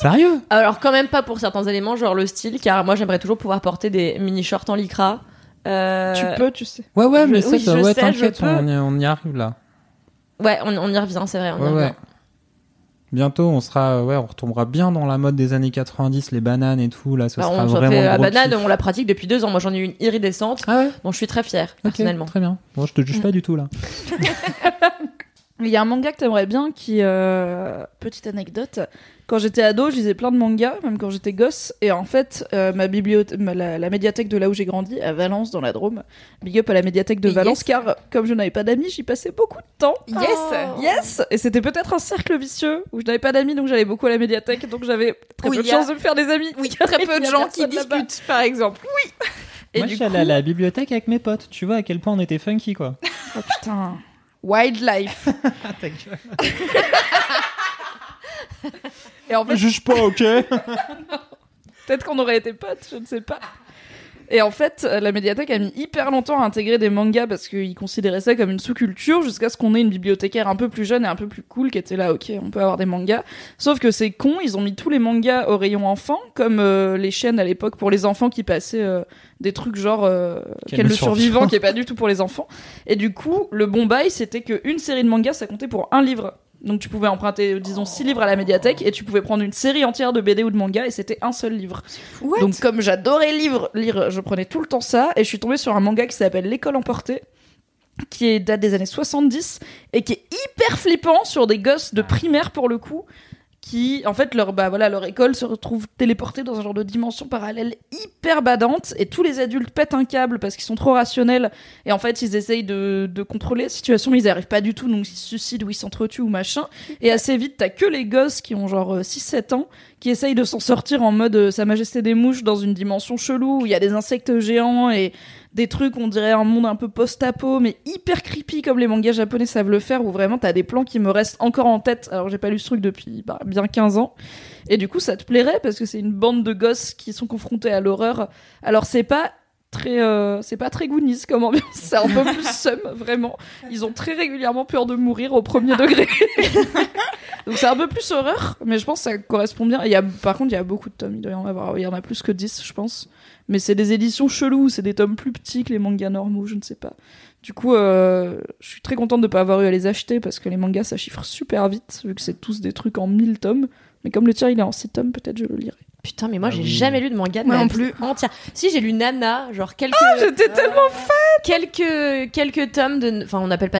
Sérieux Alors quand même pas pour certains éléments, genre le style, car moi j'aimerais toujours pouvoir porter des mini shorts en lycra. Euh, Tu peux, tu sais. Ouais, ouais, Je- mais ça, oui, ça- je ouais, t'inquiète, je on, y- on y arrive là. Ouais, on, on y revient, c'est vrai. On y Ouais, revient. ouais. Bientôt, on sera, ouais, on retombera bien dans la mode des années 90, les bananes et tout. Là, ce Bah, sera on vraiment. fait la gros banane, kiff. on la pratique depuis deux ans. Moi j'en ai eu une iridescente, Ah ouais. dont je suis très fière personnellement. très bien. Bon, je te juge pas du tout là. Il y a un manga que t'aimerais bien qui. euh, Petite anecdote. Quand j'étais ado, je lisais plein de mangas, même quand j'étais gosse. Et en fait, euh, ma bibliothèque, la, la médiathèque de là où j'ai grandi, à Valence, dans la Drôme, big up à la médiathèque de Yes. Valence, car comme je n'avais pas d'amis, j'y passais beaucoup de temps. Yes Oh. Yes Et c'était peut-être un cercle vicieux où je n'avais pas d'amis, donc j'allais beaucoup à la médiathèque, donc j'avais très peu de a- chance de me faire des amis. Oui, très peu de a gens qui discutent, par exemple. Et Moi, je suis allé à la bibliothèque avec mes potes. Tu vois à quel point on était funky quoi. Oh putain Wildlife Et en fait, Juge pas, ok. Peut-être qu'on aurait été potes, je ne sais pas. Et en fait, euh, la médiathèque a mis hyper longtemps à intégrer des mangas parce qu'ils considéraient ça comme une sous-culture jusqu'à ce qu'on ait une bibliothécaire un peu plus jeune et un peu plus cool qui était là, ok, on peut avoir des mangas. Sauf que c'est con, ils ont mis tous les mangas au rayon enfant, comme euh, les chaînes à l'époque pour les enfants qui passaient euh, des trucs genre euh, Quel Quel le survivant. qui est pas du tout pour les enfants. Et du coup, le bon bail, c'était qu'une série de mangas, ça comptait pour un livre. Donc tu pouvais emprunter, disons, six livres à la médiathèque et tu pouvais prendre une série entière de BD ou de manga et c'était un seul livre. What? Donc comme j'adorais lire, lire, je prenais tout le temps ça et je suis tombée sur un manga qui s'appelle L'école emportée qui est date des années 70 et qui est hyper flippant sur des gosses de primaire pour le coup qui, en fait, leur, bah, voilà, leur école se retrouve téléportée dans un genre de dimension parallèle hyper badante, et tous les adultes pètent un câble parce qu'ils sont trop rationnels, et en fait, ils essayent de, de contrôler la situation, mais ils arrivent pas du tout, donc ils se suicident ou ils s'entretuent ou machin, et assez vite, t'as que les gosses qui ont genre euh, 6-7 ans, qui essayent de s'en sortir en mode euh, Sa Majesté des Mouches dans une dimension chelou, où il y a des insectes géants et des trucs, on dirait un monde un peu post-apo, mais hyper creepy comme les mangas japonais savent le faire, où vraiment t'as des plans qui me restent encore en tête. Alors j'ai pas lu ce truc depuis bah, bien 15 ans. Et du coup, ça te plairait parce que c'est une bande de gosses qui sont confrontés à l'horreur. Alors c'est pas très euh, c'est pas très Goonies comme ambiance c'est un peu plus sum vraiment ils ont très régulièrement peur de mourir au premier degré donc c'est un peu plus horreur mais je pense que ça correspond bien il y a par contre il y a beaucoup de tomes il doit y en avoir il y en a plus que 10 je pense mais c'est des éditions cheloues c'est des tomes plus petits que les mangas normaux je ne sais pas du coup euh, je suis très contente de pas avoir eu à les acheter parce que les mangas ça chiffre super vite vu que c'est tous des trucs en 1000 tomes mais comme le tien il est en 6 tomes peut-être je le lirai Putain, mais moi Ah j'ai oui. jamais lu de manga de Moi ma non vie plus. entière. Si j'ai lu Nana, genre quelques j'étais tellement quelques quelques tomes de enfin on appelle pas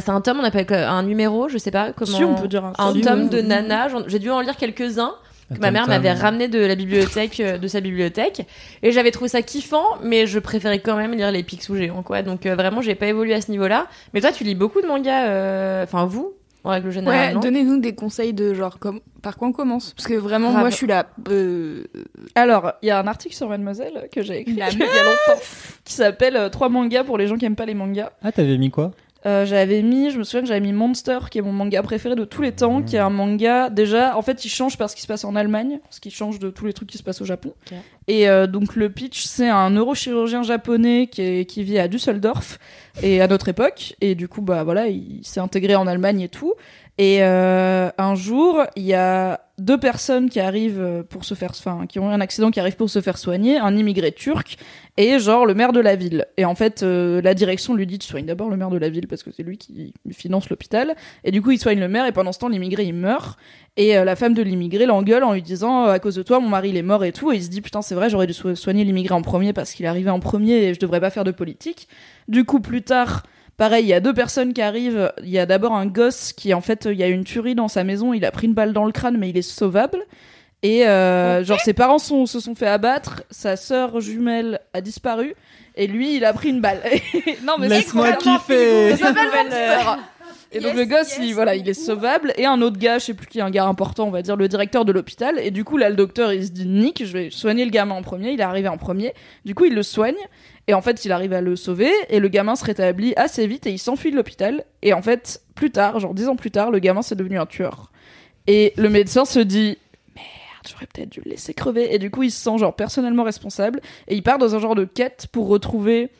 C'est un tome, on appelle un numéro, je sais pas comment. Si, on peut dire un un tome. de Nana, j'ai dû en lire quelques-uns. que ma mère m'avait ramené de la bibliothèque euh, de sa bibliothèque. Et j'avais trouvé ça kiffant mais je préférais quand même lire les Picsou géants quoi. Donc euh, vraiment j'ai pas évolué à ce niveau-là. Mais toi tu lis beaucoup de mangas euh, enfin vous en règle générale Ouais, donnez-nous des conseils de genre comme par quoi on commence? Parce que vraiment moi je suis là euh, Alors, il y a un article sur Mademoiselle que j'ai écrit il y a longtemps qui s'appelle euh, Trois mangas pour les gens qui aiment pas les mangas. Ah, t'avais mis quoi? Euh, j'avais mis, je me souviens que j'avais mis Monster, qui est mon manga préféré de tous les temps, qui est un manga déjà, en fait, il change parce qu'il se passe en Allemagne, parce qu'il change de tous les trucs qui se passent au Japon. Et euh, donc le pitch, c'est un neurochirurgien japonais qui, est- qui vit à Düsseldorf et à notre époque, et du coup, bah voilà, il s'est intégré en Allemagne et tout. Et euh, un jour, il y a deux personnes qui arrivent euh, pour se faire, qui ont un accident, qui arrivent pour se faire soigner, un immigré turc et genre le maire de la ville. Et en fait, euh, la direction lui dit de soigner d'abord le maire de la ville parce que c'est lui qui finance l'hôpital. Et du coup, il soigne le maire et pendant ce temps, l'immigré il meurt. Et la femme de l'immigré l'engueule en lui disant à cause de toi, mon mari il est mort et tout. Et il se dit putain, c'est vrai, j'aurais dû so- soigner l'immigré en premier parce qu'il arrivé en premier et je devrais pas faire de politique. Du coup, plus tard. Pareil, il y a deux personnes qui arrivent. Il y a d'abord un gosse qui, en fait, il y a une tuerie dans sa maison. Il a pris une balle dans le crâne, mais il est sauvable. Et euh, genre ses parents sont, se sont fait abattre, sa sœur jumelle a disparu et lui il a pris une balle. non mais c'est Laisse-moi kiffer. ça s'appelle. Et donc le gosse, il, voilà, il est sauvable. Et un autre gars, je sais plus qui, est un gars important, on va dire le directeur de l'hôpital. Et du coup là, le docteur, il se dit Nick, je vais soigner le gamin en premier. Il est arrivé en premier. Du coup, il le soigne. Et en fait, il arrive à le sauver. Et le gamin se rétablit assez vite et il s'enfuit de l'hôpital. Et en fait, plus tard, genre dix ans plus tard, le gamin c'est devenu un tueur. Et le médecin se dit merde, j'aurais peut-être dû le laisser crever. Et du coup, il se sent genre personnellement responsable. Et il part dans un genre de quête pour retrouver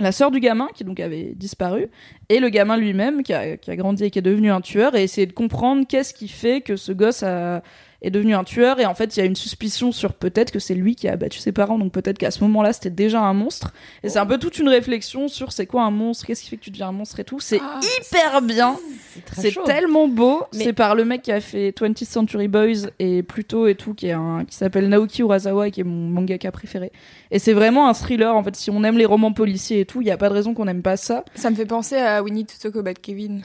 la sœur du gamin, qui donc avait disparu, et le gamin lui-même, qui a, qui a grandi et qui est devenu un tueur, et essayer de comprendre qu'est-ce qui fait que ce gosse a- est devenu un tueur. Et en fait, il y a une suspicion sur peut-être que c'est lui qui a abattu ses parents, donc peut-être qu'à ce moment-là, c'était déjà un monstre. Et c'est un peu toute une réflexion sur c'est quoi un monstre, qu'est-ce qui fait que tu deviens un monstre et tout. C'est Ah, hyper bien. C'est tellement beau. Mais- C'est par le mec qui a fait 20th Century Boys et Pluto et tout, qui est un, qui s'appelle Naoki Urasawa et qui est mon mangaka préféré. Et c'est vraiment un thriller. En fait, si on aime les romans policiers et tout, il y a pas de raison qu'on n'aime pas ça. ça me fait penser à We Need to Talk About Kevin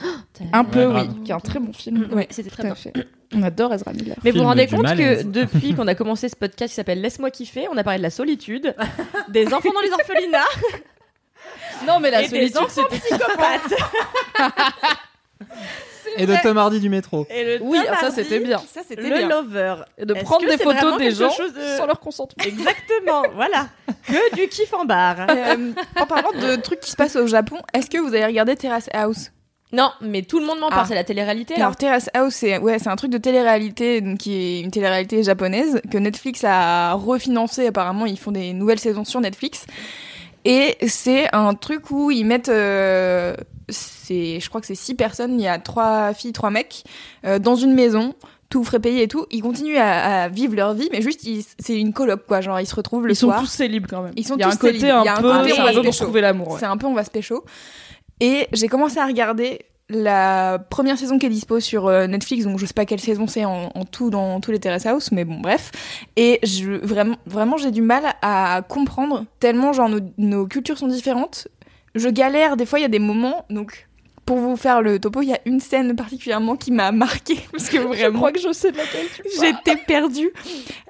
Un peu, oui, qui est un très bon film. Ouais, c'était très bien. fait. On adore Ezra Miller. Mais vous vous rendez compte que depuis qu'on a commencé ce podcast qui s'appelle Laisse-moi kiffer, on a parlé de la solitude, des enfants dans les orphelinats Non, mais la et des solitude, enfants c'était psychopathes. Et de Tom Hardy du métro. Et le Oui, Tom ça, Hardy, c'était bien. ça c'était Le bien lover. Et de prendre des photos des gens chose de- sans leur consentement. Exactement, voilà. Que du kiff en bar. Euh, en parlant de trucs qui se passent au Japon, est-ce que vous avez regardé Terrace House? Non, mais tout le monde m'en parle, Ah. c'est la télé-réalité. Alors Terrace House, c'est ouais, c'est un truc de télé-réalité donc, qui est une télé-réalité japonaise que Netflix a refinancé. Apparemment, ils font des nouvelles saisons sur Netflix. Et c'est un truc où ils mettent euh, c'est, je crois que c'est six personnes. Il y a trois filles, trois mecs euh, dans une maison. Tout frais payé et tout. Ils continuent à, à vivre leur vie, mais juste, ils- c'est une coloc, quoi. Genre, ils se retrouvent le Ils sont soir. tous célibes quand même. Ils sont Il y a tous un côté célibes. un Il y a un peu, on on va se retrouver l'amour. ouais. C'est un peu on va se pécho. Et j'ai commencé à regarder la première saison qui est dispo sur euh, Netflix, donc je sais pas quelle saison c'est en, en tout dans tous les Terrace House, mais bon bref. Et je, vraiment, vraiment j'ai du mal à comprendre tellement genre nos, nos cultures sont différentes. Je galère des fois, il y a des moments, donc pour vous faire le topo, il y a une scène particulièrement qui m'a marquée parce que Je vraiment crois que je sais de laquelle. J'étais perdue.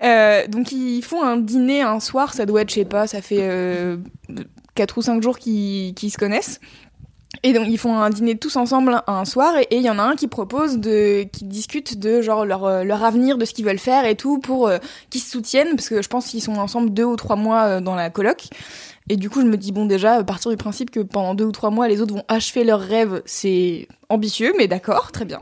Euh, donc ils font un dîner un soir, ça doit être, je sais pas, ça fait euh, 4 ou 5 jours qu'ils qu'ils se connaissent. Et donc ils font un dîner tous ensemble un soir et il y en a un qui propose de qui discute de genre leur euh, leur avenir de ce qu'ils veulent faire et tout pour euh, qu'ils se soutiennent parce que je pense qu'ils sont ensemble deux ou trois mois euh, dans la coloc et du coup je me dis bon déjà à partir du principe que pendant deux ou trois mois les autres vont achever leurs rêves c'est ambitieux mais d'accord très bien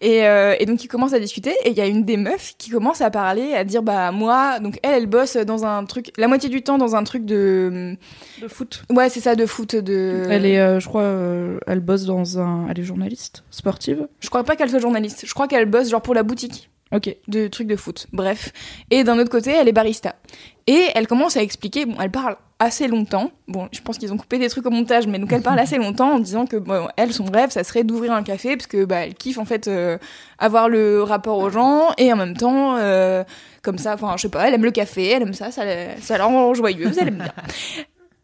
et, euh, et donc ils commencent à discuter et il y a une des meufs qui commence à parler à dire bah moi donc elle elle bosse dans un truc la moitié du temps dans un truc de De foot. ouais c'est ça de foot de Elle est, euh, je crois, euh, elle bosse dans un. Elle est journaliste sportive. je crois pas qu'elle soit journaliste je crois qu'elle bosse genre pour la boutique Ok. de trucs de foot bref et d'un autre côté elle est barista et elle commence à expliquer bon elle parle assez longtemps. Bon je pense qu'ils ont coupé des trucs au montage mais donc elle parle assez longtemps en disant que bon, elle son rêve ça serait d'ouvrir un café parce que bah elle kiffe en fait euh, avoir le rapport aux gens et en même temps euh, comme ça enfin je sais pas elle aime le café elle aime ça ça, ça la rend joyeuse elle aime bien.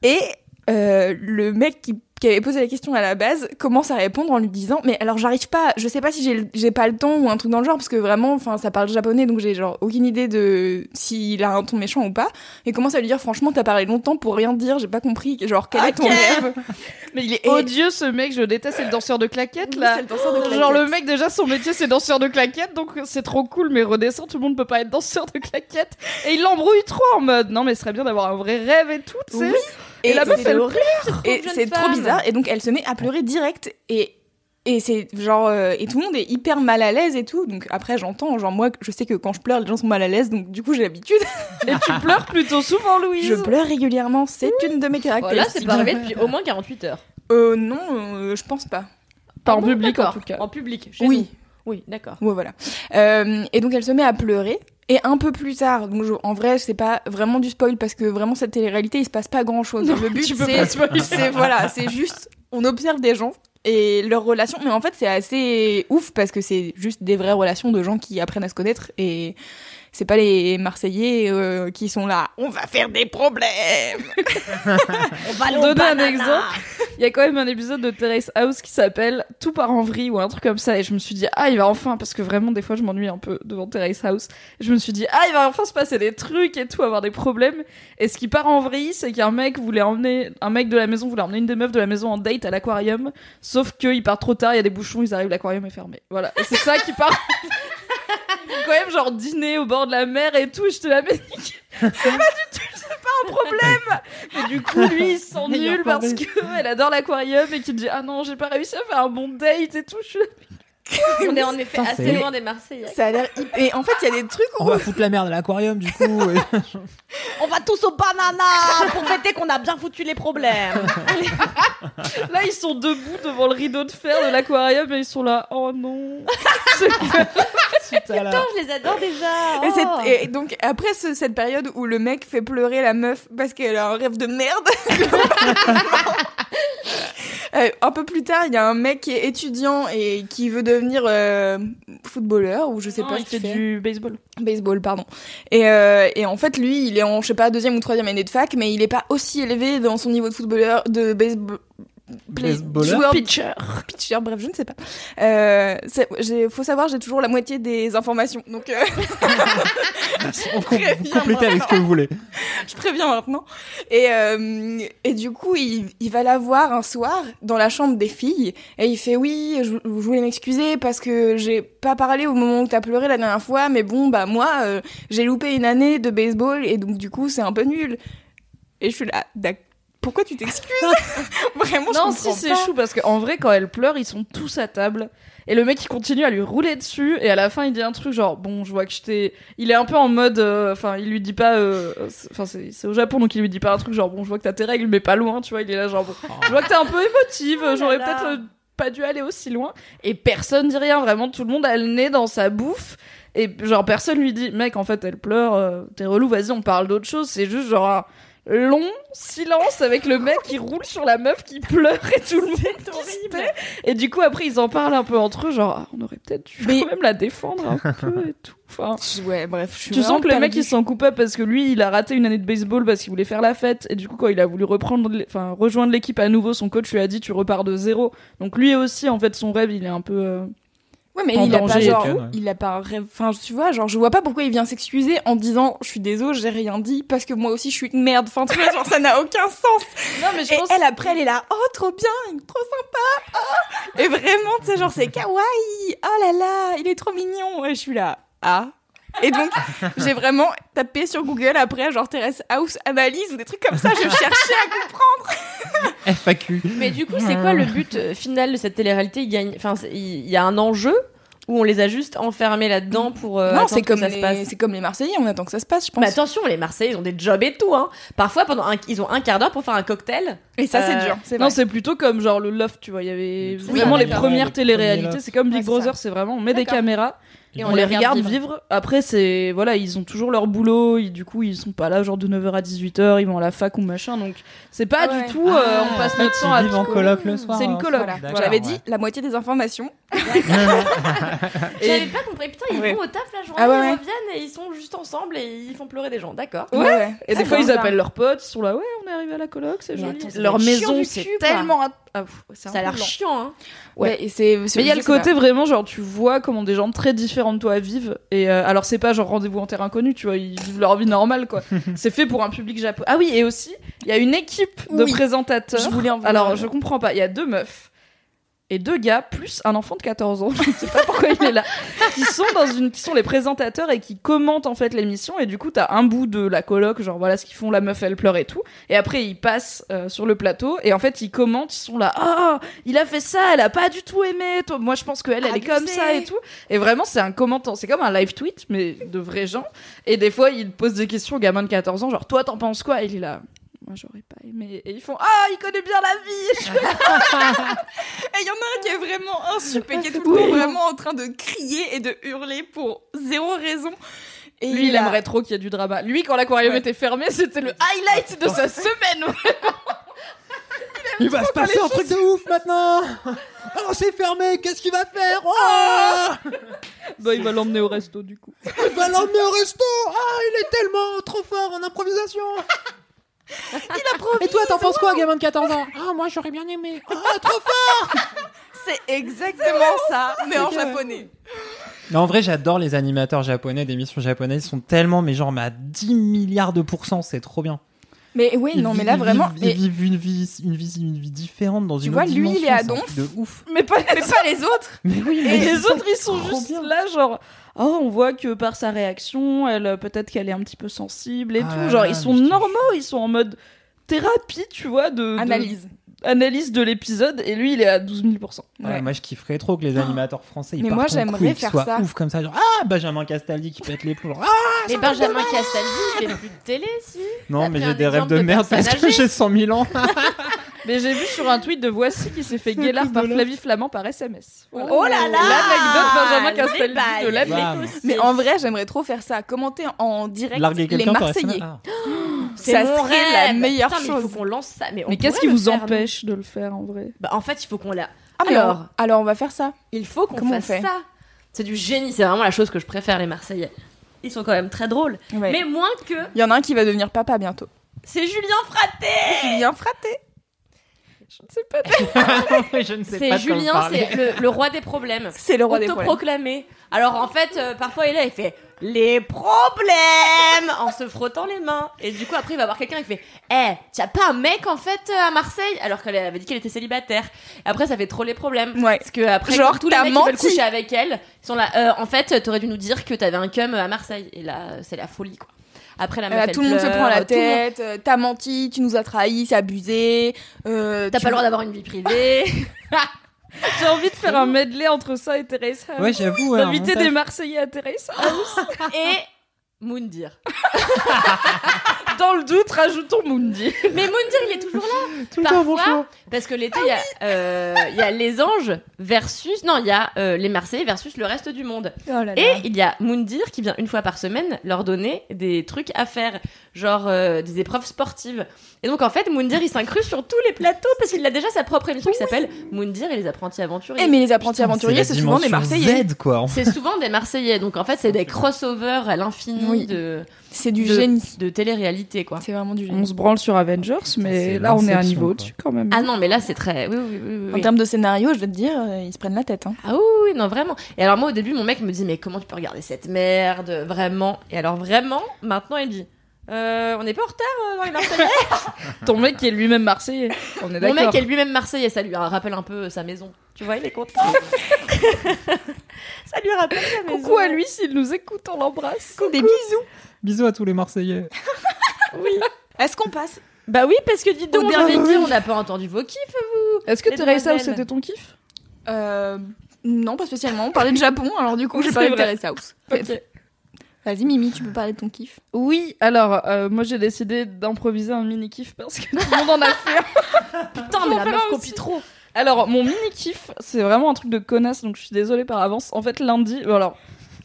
Et euh, le mec qui, qui avait posé la question à la base commence à répondre en lui disant mais alors j'arrive pas je sais pas si j'ai pas le temps ou un truc dans le genre parce que vraiment enfin ça parle japonais donc j'ai genre aucune idée de s'il a un ton méchant ou pas et commence à lui dire franchement t'as parlé longtemps pour rien dire j'ai pas compris genre quel est ton rêve Mais il est Et- odieux ce mec, je déteste, c'est le danseur de claquettes Oui, là. c'est le danseur de Genre claquettes. le mec déjà son métier c'est danseur de claquettes donc c'est trop cool mais redescend tout le monde peut pas être danseur de claquettes et il l'embrouille trop en mode non mais ce serait bien d'avoir un vrai rêve et tout tu sais. Oui. Et la meuf, c'est elle horrible. et c'est trop bizarre. Et donc elle se met à pleurer direct. Et et c'est genre euh, et tout le monde est hyper mal à l'aise et tout. Donc après j'entends genre moi je sais que quand je pleure les gens sont mal à l'aise. Donc du coup j'ai l'habitude. Et tu pleures plutôt souvent Louise. je pleure régulièrement. C'est une de mes Voilà, caractéristiques. c'est pas arrivé depuis au moins 48 heures. euh non euh, je pense pas. Pas Ah en bon, public en tout cas. En public, chez oui. nous. Oui, d'accord. ouais voilà. Euh, et donc elle se met à pleurer et un peu plus tard donc je- en vrai c'est pas vraiment du spoil parce que vraiment cette télé-réalité il se passe pas grand chose le but c'est voilà, c'est juste on observe des gens et leurs relations. Mais en fait c'est assez ouf parce que c'est juste des vraies relations de gens qui apprennent à se connaître et c'est pas les Marseillais euh, qui sont là on va faire des problèmes. On va Pour donner un exemple, il y a quand même un épisode de Terrace House qui s'appelle Tout part en vrille ou un truc comme ça et je me suis dit ah il va enfin parce que vraiment des fois je m'ennuie un peu devant Terrace House. Je me suis dit ah il va enfin se passer des trucs et tout avoir des problèmes et ce qui part en vrille c'est qu'un mec voulait emmener un mec de la maison voulait emmener une des meufs de la maison en date à l'aquarium sauf qu'il part trop tard il y a des bouchons ils arrivent l'aquarium est fermé. Voilà et c'est ça qui part. Quand même genre dîner au bord de la mer et tout et je te la mets. C'est pas du tout c'est pas un problème. Et du coup, lui, il se sent nul parce des- que elle adore l'aquarium et qu'il dit Ah non, j'ai pas réussi à faire un bon date et tout. Je suis là, On est en effet Putain, assez c'est- loin des Marseillais. Ça a l'air hyper- et en fait il y a des trucs On où va foutre la merde à l'aquarium du coup. et- On va tous au banana pour fêter qu'on a bien foutu les problèmes. Là, ils sont debout devant le rideau de fer de l'aquarium et ils sont là Oh non. C'est Putain, là. Je les adore déjà. Et, Oh. c'est- et donc après ce- cette période où le mec fait pleurer la meuf parce qu'elle a un rêve de merde. Euh, un peu plus tard, il y a un mec qui est étudiant et qui veut devenir euh, footballeur ou je sais Non, pas il fait fait. du baseball. Baseball, pardon. Et, euh, et en fait, lui, il est en, je sais pas, deuxième ou troisième année de fac, mais il est pas aussi élevé dans son niveau de footballeur, de baseball. Play- joueur Pitcher. pitcher, bref, je ne sais pas. Euh, faut savoir, j'ai toujours la moitié des informations, donc euh, On com- complétez avec ce que vous voulez. je préviens maintenant. Et, euh, et du coup, il, il va la voir un soir dans la chambre des filles et il fait oui, je, je voulais m'excuser parce que j'ai pas parlé au moment où t'as pleuré la dernière fois, mais bon, bah moi, euh, j'ai loupé une année de baseball et donc du coup, c'est un peu nul. Et je suis là, d'ac- pourquoi tu t'excuses Vraiment, je Non, comprends si c'est pas. chou parce qu'en vrai, quand elle pleure, ils sont tous à table. Et le mec, il continue à lui rouler dessus. Et à la fin, il dit un truc genre, bon, je vois que je t'ai. Il est un peu en mode. euh, Enfin, il lui dit pas. euh, c'est- Enfin, c'est au Japon, donc il lui dit pas un truc genre, bon, je vois que t'as tes règles, mais pas loin, tu vois. Il est là, genre, bon, je vois que t'es un peu émotive. Oh J'aurais là. peut-être euh, pas dû aller aussi loin. Et personne dit rien. Vraiment, tout le monde a le nez dans sa bouffe. Et genre, personne lui dit, mec, en fait, elle pleure. euh, T'es relou, vas-y, on parle d'autre chose. C'est juste genre. un long silence avec le mec qui roule sur la meuf qui pleure et tout le monde qui se tait. Et du coup, après, ils en parlent un peu entre eux, genre, ah, on aurait peut-être dû Mais- quand même la défendre un peu et tout. Enfin, Ouais, bref, je suis tu sens que le mec, il se sent coupable parce que lui, il a raté une année de baseball parce qu'il voulait faire la fête. Et du coup, quand il a voulu reprendre, enfin, rejoindre l'équipe à nouveau, son coach lui a dit, tu repars de zéro. Donc lui aussi, en fait, son rêve, il est un peu. euh, Ouais, mais il a pas genre, Ken, ouais. il a pas. Enfin, tu vois, genre, je vois pas pourquoi il vient s'excuser en disant, je suis désolé, j'ai rien dit parce que moi aussi je suis une merde. Enfin, tu vois, genre, ça n'a aucun sens. Non, mais je Et pense. elle après, elle est là, oh trop bien, il est trop sympa. ah. Et vraiment, tu sais, genre, c'est kawaii. Oh là là, il est trop mignon. Et je suis là, ah. Et donc, j'ai vraiment tapé sur Google après, genre Terrace House analyse ou des trucs comme ça. Je cherchais à comprendre. FAQ. Mais du coup, c'est quoi le but euh, final de cette télé-réalité? Il enfin, c'est- il y a un enjeu où on les a juste enfermés là-dedans pour. euh, non, attendre c'est que comme ça se les, passe. c'est comme les Marseillais. On attend que ça se passe, je pense. Mais attention, les Marseillais, ils ont des jobs et tout. Hein. Parfois, pendant un- ils ont un quart d'heure pour faire un cocktail. Et ça, c'est Euh, dur. C'est Non, vrai. c'est plutôt comme genre le loft, tu vois. Il y avait vraiment les premières les téléréalités. C'est comme Big Ouais, c'est Brother, c'est vraiment on met des D'accord. caméras Et on, on les regarde vivre. Après, c'est voilà, ils ont toujours leur boulot. Ils, du coup, ils sont pas là genre de 9h à 18h. Ils vont à la fac ou machin. Donc, c'est pas Ah ouais. du tout. euh, on passe en notre temps à vivent en coloc le soir. C'est une hein. coloc. Voilà. J'avais ouais. dit la moitié des informations. Et- J'avais pas compris. Putain, ils Ouais. vont au taf la journée, Ah ouais, ils reviennent et ils sont juste ensemble et ils font pleurer des gens. D'accord. Ouais. ouais. Et des Ah, fois, ils appellent leurs potes, ils sont là, ouais, on est arrivé à la coloc, c'est joli. Leur maison, c'est tellement. Ah, Ça a l'air chiant. Hein. Ouais, et c'est. Mais il y a le côté vraiment, genre, tu vois comment des gens très différents de toi vivent. Et euh, alors, c'est pas genre rendez-vous en terre inconnue, tu vois, ils vivent leur vie normale, quoi. c'est fait pour un public japonais. Ah oui, et aussi, il y a une équipe de Oui. présentateurs. Je voulais en. Alors, je comprends pas, il y a deux meufs. Et deux gars, plus un enfant de 14 ans, je ne sais pas pourquoi il est là, qui sont dans une, qui sont les présentateurs et qui commentent en fait l'émission. Et du coup, t'as un bout de la coloc, genre voilà ce qu'ils font, la meuf elle pleure et tout. Et après, ils passent euh, sur le plateau et en fait, ils commentent, ils sont là, ah, il a fait ça, elle a pas du tout aimé. Toi, moi, je pense qu'elle, elle est Abusé. comme ça et tout. Et vraiment, c'est un commentant, c'est comme un live tweet, mais de vrais gens. Et des fois, ils posent des questions aux gamins de 14 ans, genre, toi, t'en penses quoi? Et il est là. Moi, j'aurais pas aimé. Et ils font Ah, il connaît bien la vie Et il y en a un qui est vraiment un super, qui est tout le temps vraiment en train de crier et de hurler pour zéro raison. Et Lui, il a- aimerait trop qu'il y ait du drama. Lui, quand l'aquarium Ouais. était fermé, c'était le highlight de sa semaine. Il va se passer un truc de ouf maintenant Oh, c'est fermé, qu'est-ce qu'il va faire Oh bah, il va l'emmener au resto, du coup. Il va l'emmener au resto Ah, il est tellement trop fort en improvisation Il Et toi, t'en penses quoi, gamin de 14 ans? Ah, moi, j'aurais bien aimé Ah, trop fort C'est exactement ça, mais en japonais. Non, en vrai, j'adore les animateurs japonais d'émissions japonaises. Ils sont tellement, mais genre, mais à 10 milliards de pourcents, c'est trop bien. Mais oui, Ils non, mais là ils vraiment. vivent- mais- Ils vivent une vie, une vie, une vie différente dans Tu une vois, autre lui, il est à donf. de ouf. Mais pas mais pas les autres. Mais oui, Et les ils autres, ils sont juste bien. là, genre, oh, on voit que par sa réaction, elle, euh, peut-être qu'elle est un petit peu sensible et Ah tout. Genre, ils sont normaux, ils sont en mode thérapie, tu vois, de, de- Analyse. de l'épisode. Et lui, il est à 12 000 Ouais, Ouais. Moi, je kifferais trop que les animateurs français ils Mais partent moi, en j'aimerais faire soient ça. ouf comme ça. Genre, ah, Benjamin Castaldi qui pète les plombs. genre, Ah, Mais Benjamin Castaldi, il fait plus de télé, si. non, T'as mais pris j'ai un des rêves exemple de de merde parce que j'ai 100 000 ans. Mais j'ai vu sur un tweet de Voici qui s'est fait guélard par Flavie Flamand par SMS. Voilà. Oh là là L'anecdote Benjamin Castaldi de la dossiers. Mais en vrai, j'aimerais trop faire ça. Commenter en direct Larguer les Marseillais. Ah. C'est ça mon serait la rêve. meilleure Putain, mais Il chose. faut qu'on lance ça. Mais, qu'est-ce qui vous faire, empêche de le faire en vrai? Bah, en fait, il faut qu'on la. Ah, Alors, on- alors on va faire ça. il faut qu'on Comment on fasse fait? ça. C'est du génie. C'est vraiment la chose que je préfère, les Marseillais. Ils sont quand même très drôles. Ouais. Mais moins que. Il y en a un qui va devenir papa bientôt. C'est Julien Fraté Julien Fraté. Je ne sais pas. je ne sais C'est pas Julien, comment parler. c'est le, le roi des problèmes. C'est le roi des problèmes. Autoproclamé. Alors en fait, euh, parfois il est là, il fait les problèmes en se frottant les mains. Et du coup après il va voir quelqu'un qui fait Eh, t'as pas un mec en fait euh, à Marseille? Alors qu'elle avait dit qu'elle était célibataire. Et après ça fait trop les problèmes. Ouais. Parce que après Genre, tous les mecs qui veulent menti. coucher avec elle, ils sont là. Euh, en fait, t'aurais dû nous dire que t'avais un cum à Marseille. Et là, c'est la folie quoi. Après la meuf, Euh, elle tout le monde se prend la monde- tête, euh, t'as menti, tu nous as trahis, c'est abusé. euh, T'as tu- pas le droit d'avoir une vie privée. J'ai envie de faire un medley entre ça et Terrace House. Ouais, j'avoue. D'inviter des Marseillais à Terrace House. et Moundir. Dans le doute, rajoutons Mundi. Mais Moundir, il est toujours là. Tout le temps, Parfois, bonjour. Parce que l'été, il y, a, euh, il y a les anges versus. Non, il y a euh, les Marseillais versus le reste du monde. Oh là là. Et il y a Moundir qui vient une fois par semaine leur donner des trucs à faire, genre euh, des épreuves sportives. Et donc en fait, Moundir il s'incruste sur tous les plateaux parce qu'il a déjà sa propre émission qui s'appelle Moundir et les apprentis aventuriers. Eh, mais les apprentis Putain, aventuriers, c'est souvent des Marseillais. C'est souvent des Marseillais, donc en fait c'est des crossovers à l'infini Oui. de, C'est du de, génie. de télé-réalité quoi. C'est vraiment du génie. On se branle sur Avengers, mais là on est à un niveau quoi. au-dessus quand même. Ah non mais là c'est très... Oui, oui, oui, oui, En termes de scénario, je vais te dire, euh, ils se prennent la tête. Hein. Ah oui, oui, non, vraiment. Et alors, moi, au début, mon mec me dit, mais comment tu peux regarder cette merde, vraiment? Et alors, vraiment, maintenant, il me dit, euh, on n'est pas en retard euh, dans les Marseillais Ton mec qui est lui-même Marseillais. On est Mon d'accord. mec est lui-même Marseillais, ça lui rappelle un peu sa maison. Tu vois, il est content. ça lui rappelle sa maison. Coucou à lui s'il nous écoute, on l'embrasse. Des bisous. Bisous à tous les Marseillais. Oui. Est-ce qu'on passe? Bah oui, parce que dites donc, dernier- on n'a pas entendu vos kiffs, vous. Est-ce que House demoiselles. c'était ton kiff? Euh, Non, pas spécialement. On parlait de Japon, alors du coup, j'ai parlé de. Terrace House. Ok. Vas-y, Mimi, tu peux parler de ton kiff. Oui, alors euh, moi j'ai décidé d'improviser un mini kiff parce que tout le monde en a fait. Putain, mais la meuf copie trop. Alors mon mini kiff, c'est vraiment un truc de connasse, donc je suis désolée par avance. En fait lundi, alors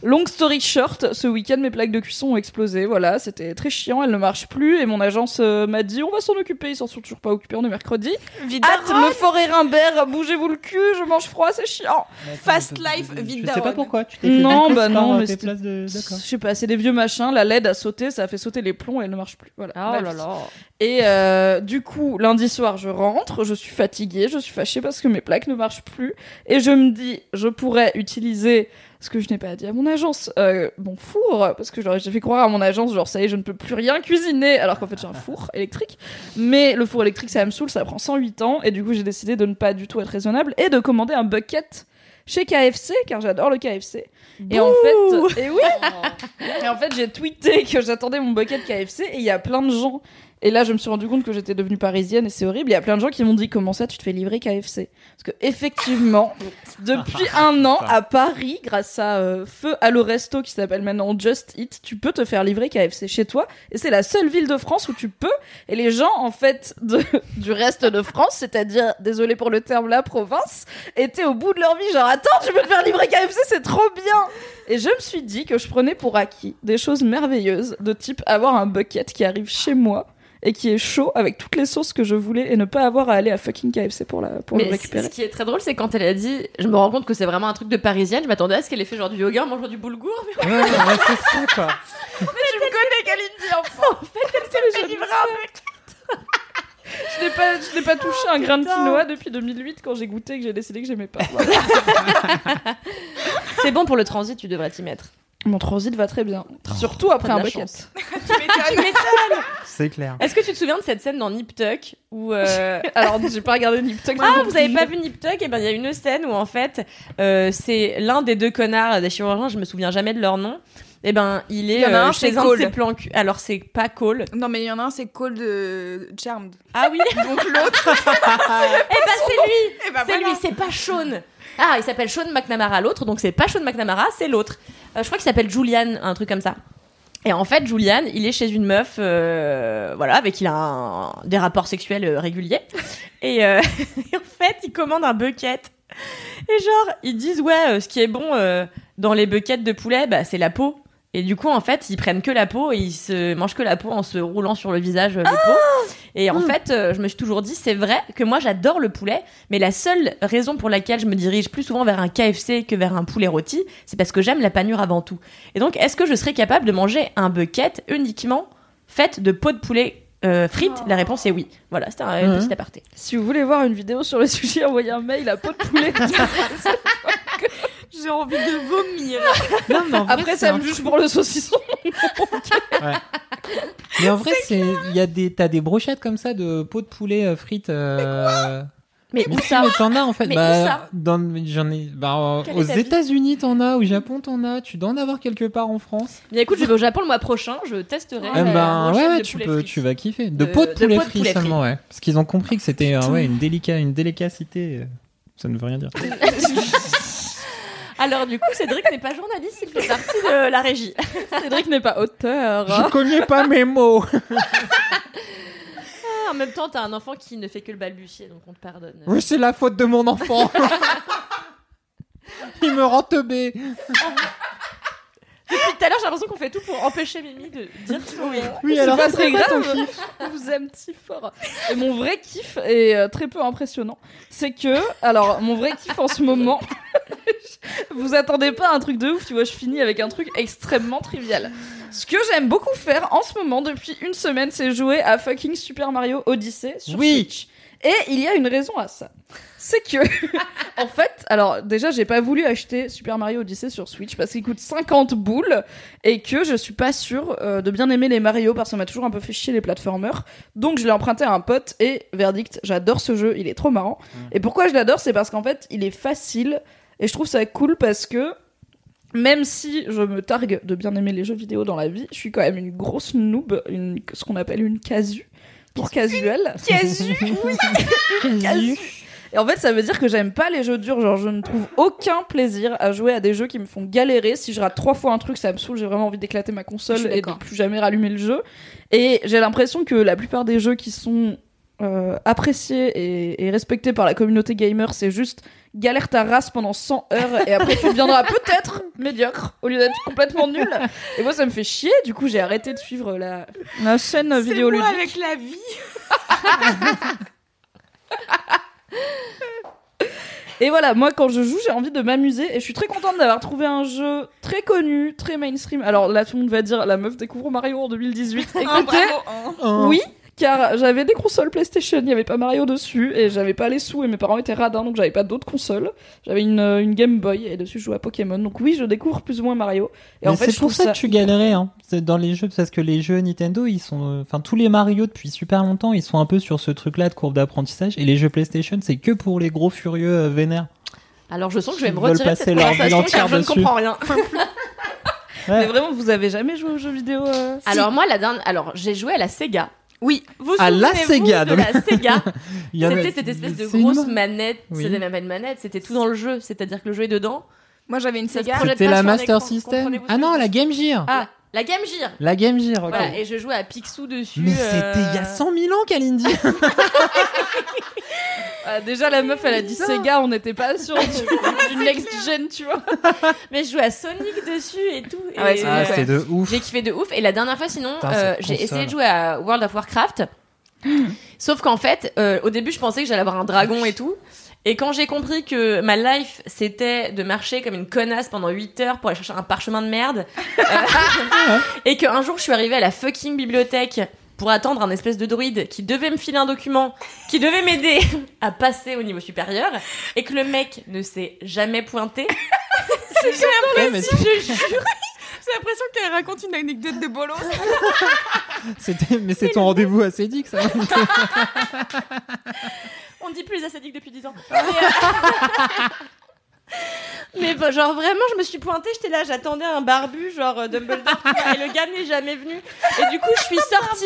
long story short, ce week-end mes plaques de cuisson ont explosé. Voilà, c'était très chiant, elles ne marchent plus et mon agence euh, m'a dit on va s'en occuper. Ils s'en sont toujours pas occupés, on est mercredi. Hâte, le forêt Rimbert, bougez-vous le cul, je mange froid, c'est chiant. Fast life, Je vite sais pas pourquoi. Tu t'es fait Non, bah non, euh, mais c'était- de. Je D'accord. sais pas, c'est des vieux machins. La LED a sauté, ça a fait sauter les plombs et elle ne marche plus. Voilà. Oh Ma là vie. là. Et euh, du coup, lundi soir, je rentre, je suis fatiguée, je suis fâchée parce que mes plaques ne marchent plus. Et je me dis, je pourrais utiliser ce que je n'ai pas dit à mon agence, euh, mon four, parce que j'ai fait croire à mon agence, genre ça y est, je ne peux plus rien cuisiner, alors qu'en fait j'ai un four électrique. Mais le four électrique, ça me saoule, ça prend 108 ans, et du coup j'ai décidé de ne pas du tout être raisonnable et de commander un bucket chez KFC, car j'adore le KFC. Et en fait, et oui, et en fait, j'ai tweeté que j'attendais mon bucket KFC et il y a plein de gens. Et là, je me suis rendu compte que j'étais devenue parisienne et c'est horrible. Il y a plein de gens qui m'ont dit comment ça, tu te fais livrer KFC Parce que effectivement, depuis un an à Paris, grâce à euh, Feu Allo Resto qui s'appelle maintenant Just Eat, tu peux te faire livrer KFC chez toi. Et c'est la seule ville de France où tu peux. Et les gens, en fait, de, du reste de France, c'est-à-dire, désolé pour le terme, la province, étaient au bout de leur vie. Genre, attends, tu peux te faire livrer KFC, c'est trop bien et je me suis dit que je prenais pour acquis des choses merveilleuses, de type avoir un bucket qui arrive chez moi et qui est chaud avec toutes les sauces que je voulais et ne pas avoir à aller à fucking KFC pour, la, pour le Mais récupérer. ce qui est très drôle, c'est quand elle a dit, je me rends compte que c'est vraiment un truc de parisienne. Je m'attendais à ce qu'elle ait fait genre du yoga en mangeant du boulgour. Mais Ouais, ouais, ouais, c'est ça, quoi. tu me connais, Kalindi, enfin En fait, elle s'est fait livrer un bucket Je n'ai pas, je n'ai pas touché un grain de quinoa depuis 2008 quand j'ai goûté et que j'ai décidé que j'aimais pas. Voilà. c'est bon pour le transit, tu devrais t'y mettre. Mon transit va très bien. Surtout après un bucket. Tu m'étonnes. C'est clair. Est-ce que tu te souviens de cette scène dans Nip Tuck où euh, Alors, j'ai pas regardé Nip Tuck. Ah, vous avez pas vu Nip Tuck? Et ben, il y a une scène où en fait, euh, c'est l'un des deux connards des chirurgiens, je me souviens jamais de leur nom. Et ben, il est Il y en a euh, un, chez c'est un de Cole. ses plans cul. Alors, c'est pas Cole. Non, mais il y en a un, c'est Cole de Charmed. Ah oui Donc l'autre, Eh ben, c'est lui eh ben C'est voilà. lui, c'est pas Sean. Ah, il s'appelle Sean McNamara, l'autre, donc c'est pas Sean McNamara, c'est l'autre. Euh, je crois qu'il s'appelle Julian, un truc comme ça. Et en fait, Julian, il est chez une meuf, euh, voilà, avec qui il a des rapports sexuels euh, réguliers. Et, en fait, il commande un bucket. Et genre, ils disent, ouais, ce qui est bon dans les buckets de poulet, bah, c'est la peau. Et du coup, en fait, ils prennent que la peau et ils se mangent que la peau en se roulant sur le visage euh, le pot. Et en fait, euh, je me suis toujours dit, c'est vrai que moi, j'adore le poulet, mais la seule raison pour laquelle je me dirige plus souvent vers un KFC que vers un poulet rôti, c'est parce que j'aime la panure avant tout. Et donc, est-ce que je serais capable de manger un bucket uniquement fait de peau de poulet euh, frites? La réponse est oui. Voilà, c'était un Mhm. petit aparté. Si vous voulez voir une vidéo sur le sujet, envoyez un mail à pot de poulet. J'ai envie de vomir. Non, mais en vrai, Après, c'est ça un me juge pour le saucisson. Mais en vrai, c'est il y a des t'as des brochettes comme ça de peau de poulet euh, frites. euh, Mais Mais où si, ça mais t'en as en fait. Mais où bah, ça dans, j'en ai. Bah, euh, aux est ta vie États-Unis, t'en as. Au Japon, t'en as. Tu dois en avoir quelque part en France. Bien écoute, je vais au Japon le mois prochain, je testerai. Eh la ben, brochette ouais, de tu poulet peux, frit. tu vas kiffer. De- De, pot de de poulet pot de frit poulet seulement, ouais. Parce qu'ils ont compris que c'était euh, ouais, une, délica, une délicacité. euh, Ça ne veut rien dire. Alors du coup, Cédric n'est pas journaliste, il fait partie de la régie. Cédric n'est pas auteur. connais pas mes mots. Ah, en même temps, t'as un enfant qui ne fait que le balbutier, donc on te pardonne. Oui, c'est la faute de mon enfant. Il me rend teubé. Depuis tout à l'heure, j'ai l'impression qu'on fait tout pour empêcher Mimi de dire oui. Oui, C'est alors pas c'est très grave. kiff Je vous aime si fort. Et mon vrai kiff est euh, très peu impressionnant. C'est que, alors, mon vrai kiff en ce moment, vous attendez pas un truc de ouf, tu vois, je finis avec un truc extrêmement trivial. Ce que j'aime beaucoup faire en ce moment, depuis une semaine, c'est jouer à fucking Super Mario Odyssey sur Oui. Switch. Et il y a une raison à ça. C'est que, en fait, alors déjà, j'ai pas voulu acheter Super Mario Odyssey sur Switch parce qu'il coûte 50 boules et que je suis pas sûre euh, de bien aimer les Mario parce que ça m'a toujours un peu fait chier les platformers. Donc je l'ai emprunté à un pote et verdict, j'adore ce jeu, il est trop marrant. Et pourquoi je l'adore, c'est parce qu'en fait, il est facile et je trouve ça cool parce que même si je me targue de bien aimer les jeux vidéo dans la vie, je suis quand même une grosse noob, une, ce qu'on appelle une casu pour casual. Casu oui. Casu. Et en fait, ça veut dire que j'aime pas les jeux durs. Genre, je ne trouve aucun plaisir à jouer à des jeux qui me font galérer. Si je rate trois fois un truc, ça me saoule. J'ai vraiment envie d'éclater ma console et de d'accord. plus jamais rallumer le jeu. Et j'ai l'impression que la plupart des jeux qui sont euh, appréciés et, et respectés par la communauté gamer, c'est juste galère ta race pendant 100 heures et après tu deviendras peut-être médiocre au lieu d'être complètement nul. Et moi, ça me fait chier. Du coup, j'ai arrêté de suivre la, la chaîne vidéoludique. avec la vie. Et voilà, moi quand je joue, j'ai envie de m'amuser et je suis très contente d'avoir trouvé un jeu très connu, très mainstream. Alors là, tout le monde va dire la meuf découvre Mario en 2018. Écoutez, bravo, hein. oui, car j'avais des consoles PlayStation, il n'y avait pas Mario dessus et j'avais pas les sous et mes parents étaient radins donc j'avais pas d'autres consoles. J'avais une, euh, une Game Boy et dessus je jouais à Pokémon. Donc oui, je découvre plus ou moins Mario. Et Mais en fait, c'est pour ça, que tu galérais hein. C'est dans les jeux parce que les jeux Nintendo ils sont euh, enfin tous les Mario depuis super longtemps ils sont un peu sur ce truc là de courbe d'apprentissage et les jeux PlayStation c'est que pour les gros furieux euh, vénères. Alors je sens que je vais me retirer de passer cette leur vie conversation entière car je ne comprends rien. Mais vraiment, vous avez jamais joué aux jeux vidéo euh, Alors moi, la dernière, alors j'ai joué à la Sega. Oui. Vous À la souvenez-vous Sega, de donc. la Sega C'était cette espèce de une- grosse manette. Oui. C'était même pas une manette, c'était tout dans le jeu. C'est-à-dire que le jeu est dedans. Moi, j'avais une Sega. C'était la Master System. Ah non, la Game Gear. Ah, la Game Gear. La Game Gear, ok. Voilà, et je jouais à Picsou dessus. Mais euh, c'était il y a 100 000 ans, Kalindi. ah, Déjà, la meuf, elle a dit Sega, on n'était pas sur du- du next gen, tu vois. Mais je jouais à Sonic dessus et tout. Ah ouais, et, Ah, euh, c'était de ouf. J'ai kiffé de ouf. Et la dernière fois, sinon, euh, j'ai essayé de jouer à World of Warcraft. Sauf qu'en fait, euh, au début, je pensais que j'allais avoir un dragon et tout. Et quand j'ai compris que ma life, c'était de marcher comme une connasse pendant 8 heures pour aller chercher un parchemin de merde, euh, et qu'un jour, je suis arrivée à la fucking bibliothèque pour attendre un espèce de druide qui devait me filer un document, qui devait m'aider à passer au niveau supérieur, et que le mec ne s'est jamais pointé. Mais c'est- Je jure. J'ai l'impression qu'elle raconte une anecdote de bolos. c'était- mais c'est ton rendez-vous assez dick, ça. On dit plus les ascétiques depuis 10 ans. Mais, euh, bah, genre vraiment, je me suis pointée, j'étais là, j'attendais un barbu, genre euh, Dumbledore, et le gars n'est jamais venu. Et du coup, je suis sortie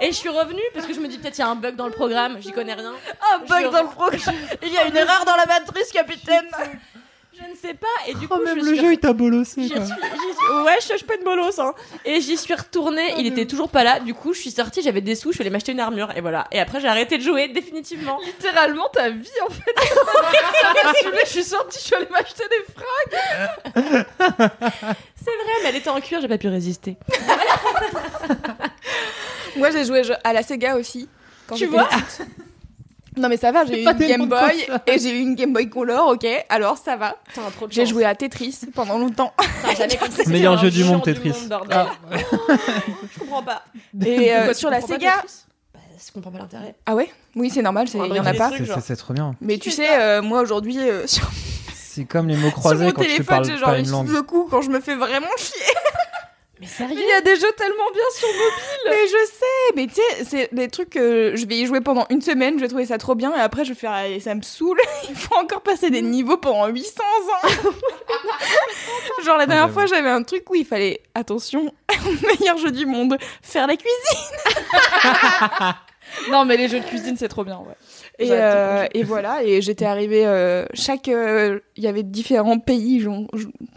et je suis revenue parce que je me dis peut-être il y a un bug dans le programme, j'y connais rien. Un bug dans le programme. Il y a une erreur dans la matrice, capitaine. Je ne sais pas. Et du Oh, coup, même je le suis jeu, il t'a bolossé, quoi. suis- Ouais, je suis pas de bolos, hein. Et j'y suis retournée, il était toujours pas là. Du coup, je suis sortie, j'avais des sous, je suis allée m'acheter une armure, et voilà. Et après, j'ai arrêté de jouer, définitivement. Littéralement ta vie en fait. Je suis sortie, je suis allée m'acheter des fringues. C'est vrai, mais elle était en cuir, j'ai pas pu résister. Moi, j'ai joué à la Sega aussi. Quand Tu vois petite. Non mais ça va, j'ai eu pas une Game Boy et j'ai eu une Game Boy Color, ok, alors ça va. J'ai joué à Tetris pendant longtemps. Compris Meilleur jeu du monde, Tetris. Ah. Je comprends pas. Et euh, sur la Sega... Bah, je comprends pas l'intérêt. Ah ouais? Oui, c'est normal, il y en a pas. C'est- trop bien. Mais tu sais, euh, moi aujourd'hui, euh, sur, C'est comme les mots sur croisés mon quand tu téléphone, parles pas genre une langue. de coups quand je me fais vraiment chier. Mais sérieux Il y a des jeux tellement bien sur mobile. Mais je sais, mais tu sais, c'est des trucs que je vais y jouer pendant une semaine, je vais trouver ça trop bien, et après je vais faire, allez, ça me saule, il faut encore passer des niveaux pendant 800 ans. Genre la dernière j'avoue. fois, j'avais un truc où il fallait, attention, meilleur jeu du monde, faire la cuisine. Non, mais les jeux de cuisine, c'est trop bien, ouais. Et, euh, et voilà, et j'étais arrivée, euh, chaque, euh, il y avait différents pays, genre,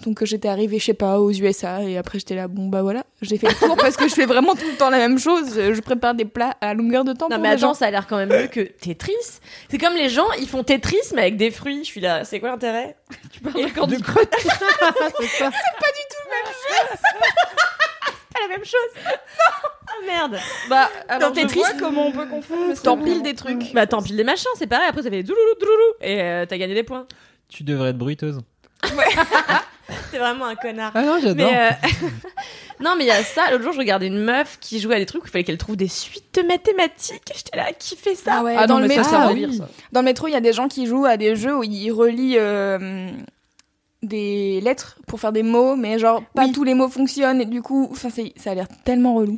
donc j'étais arrivée, je sais pas, aux USA, et après j'étais là, bon bah voilà, j'ai fait le tour parce que je fais vraiment tout le temps la même chose, je prépare des plats à longueur de temps Non pour mais attends, gens. ça a l'air quand même mieux que Tetris. C'est comme les gens, ils font Tetris mais avec des fruits. Je suis là, c'est quoi l'intérêt? Tu parles de Candy Crush. c'est ça. Pas la même chose. Ah merde. Bah, alors je Tetris, vois comment on peut confondre. T'empiles des trucs. Bah tant pis les machins, c'est pareil. Après ça fait douloulou douloulou et euh, t'as gagné des points. Tu devrais être bruiteuse. T'es vraiment un connard. Ah non, j'adore. Mais euh, non, mais il y a ça. L'autre jour, je regardais une meuf qui jouait à des trucs où il fallait qu'elle trouve des suites mathématiques. Et J'étais là, qui fait ça Ah ouais, Ah dans le métro, ça, ça Ah oui. ça. Dans le métro, il y a des gens qui jouent à des jeux où ils relient euh, des lettres pour faire des mots, mais genre pas Oui. tous les mots fonctionnent et du coup, enfin, c'est- ça a l'air tellement relou.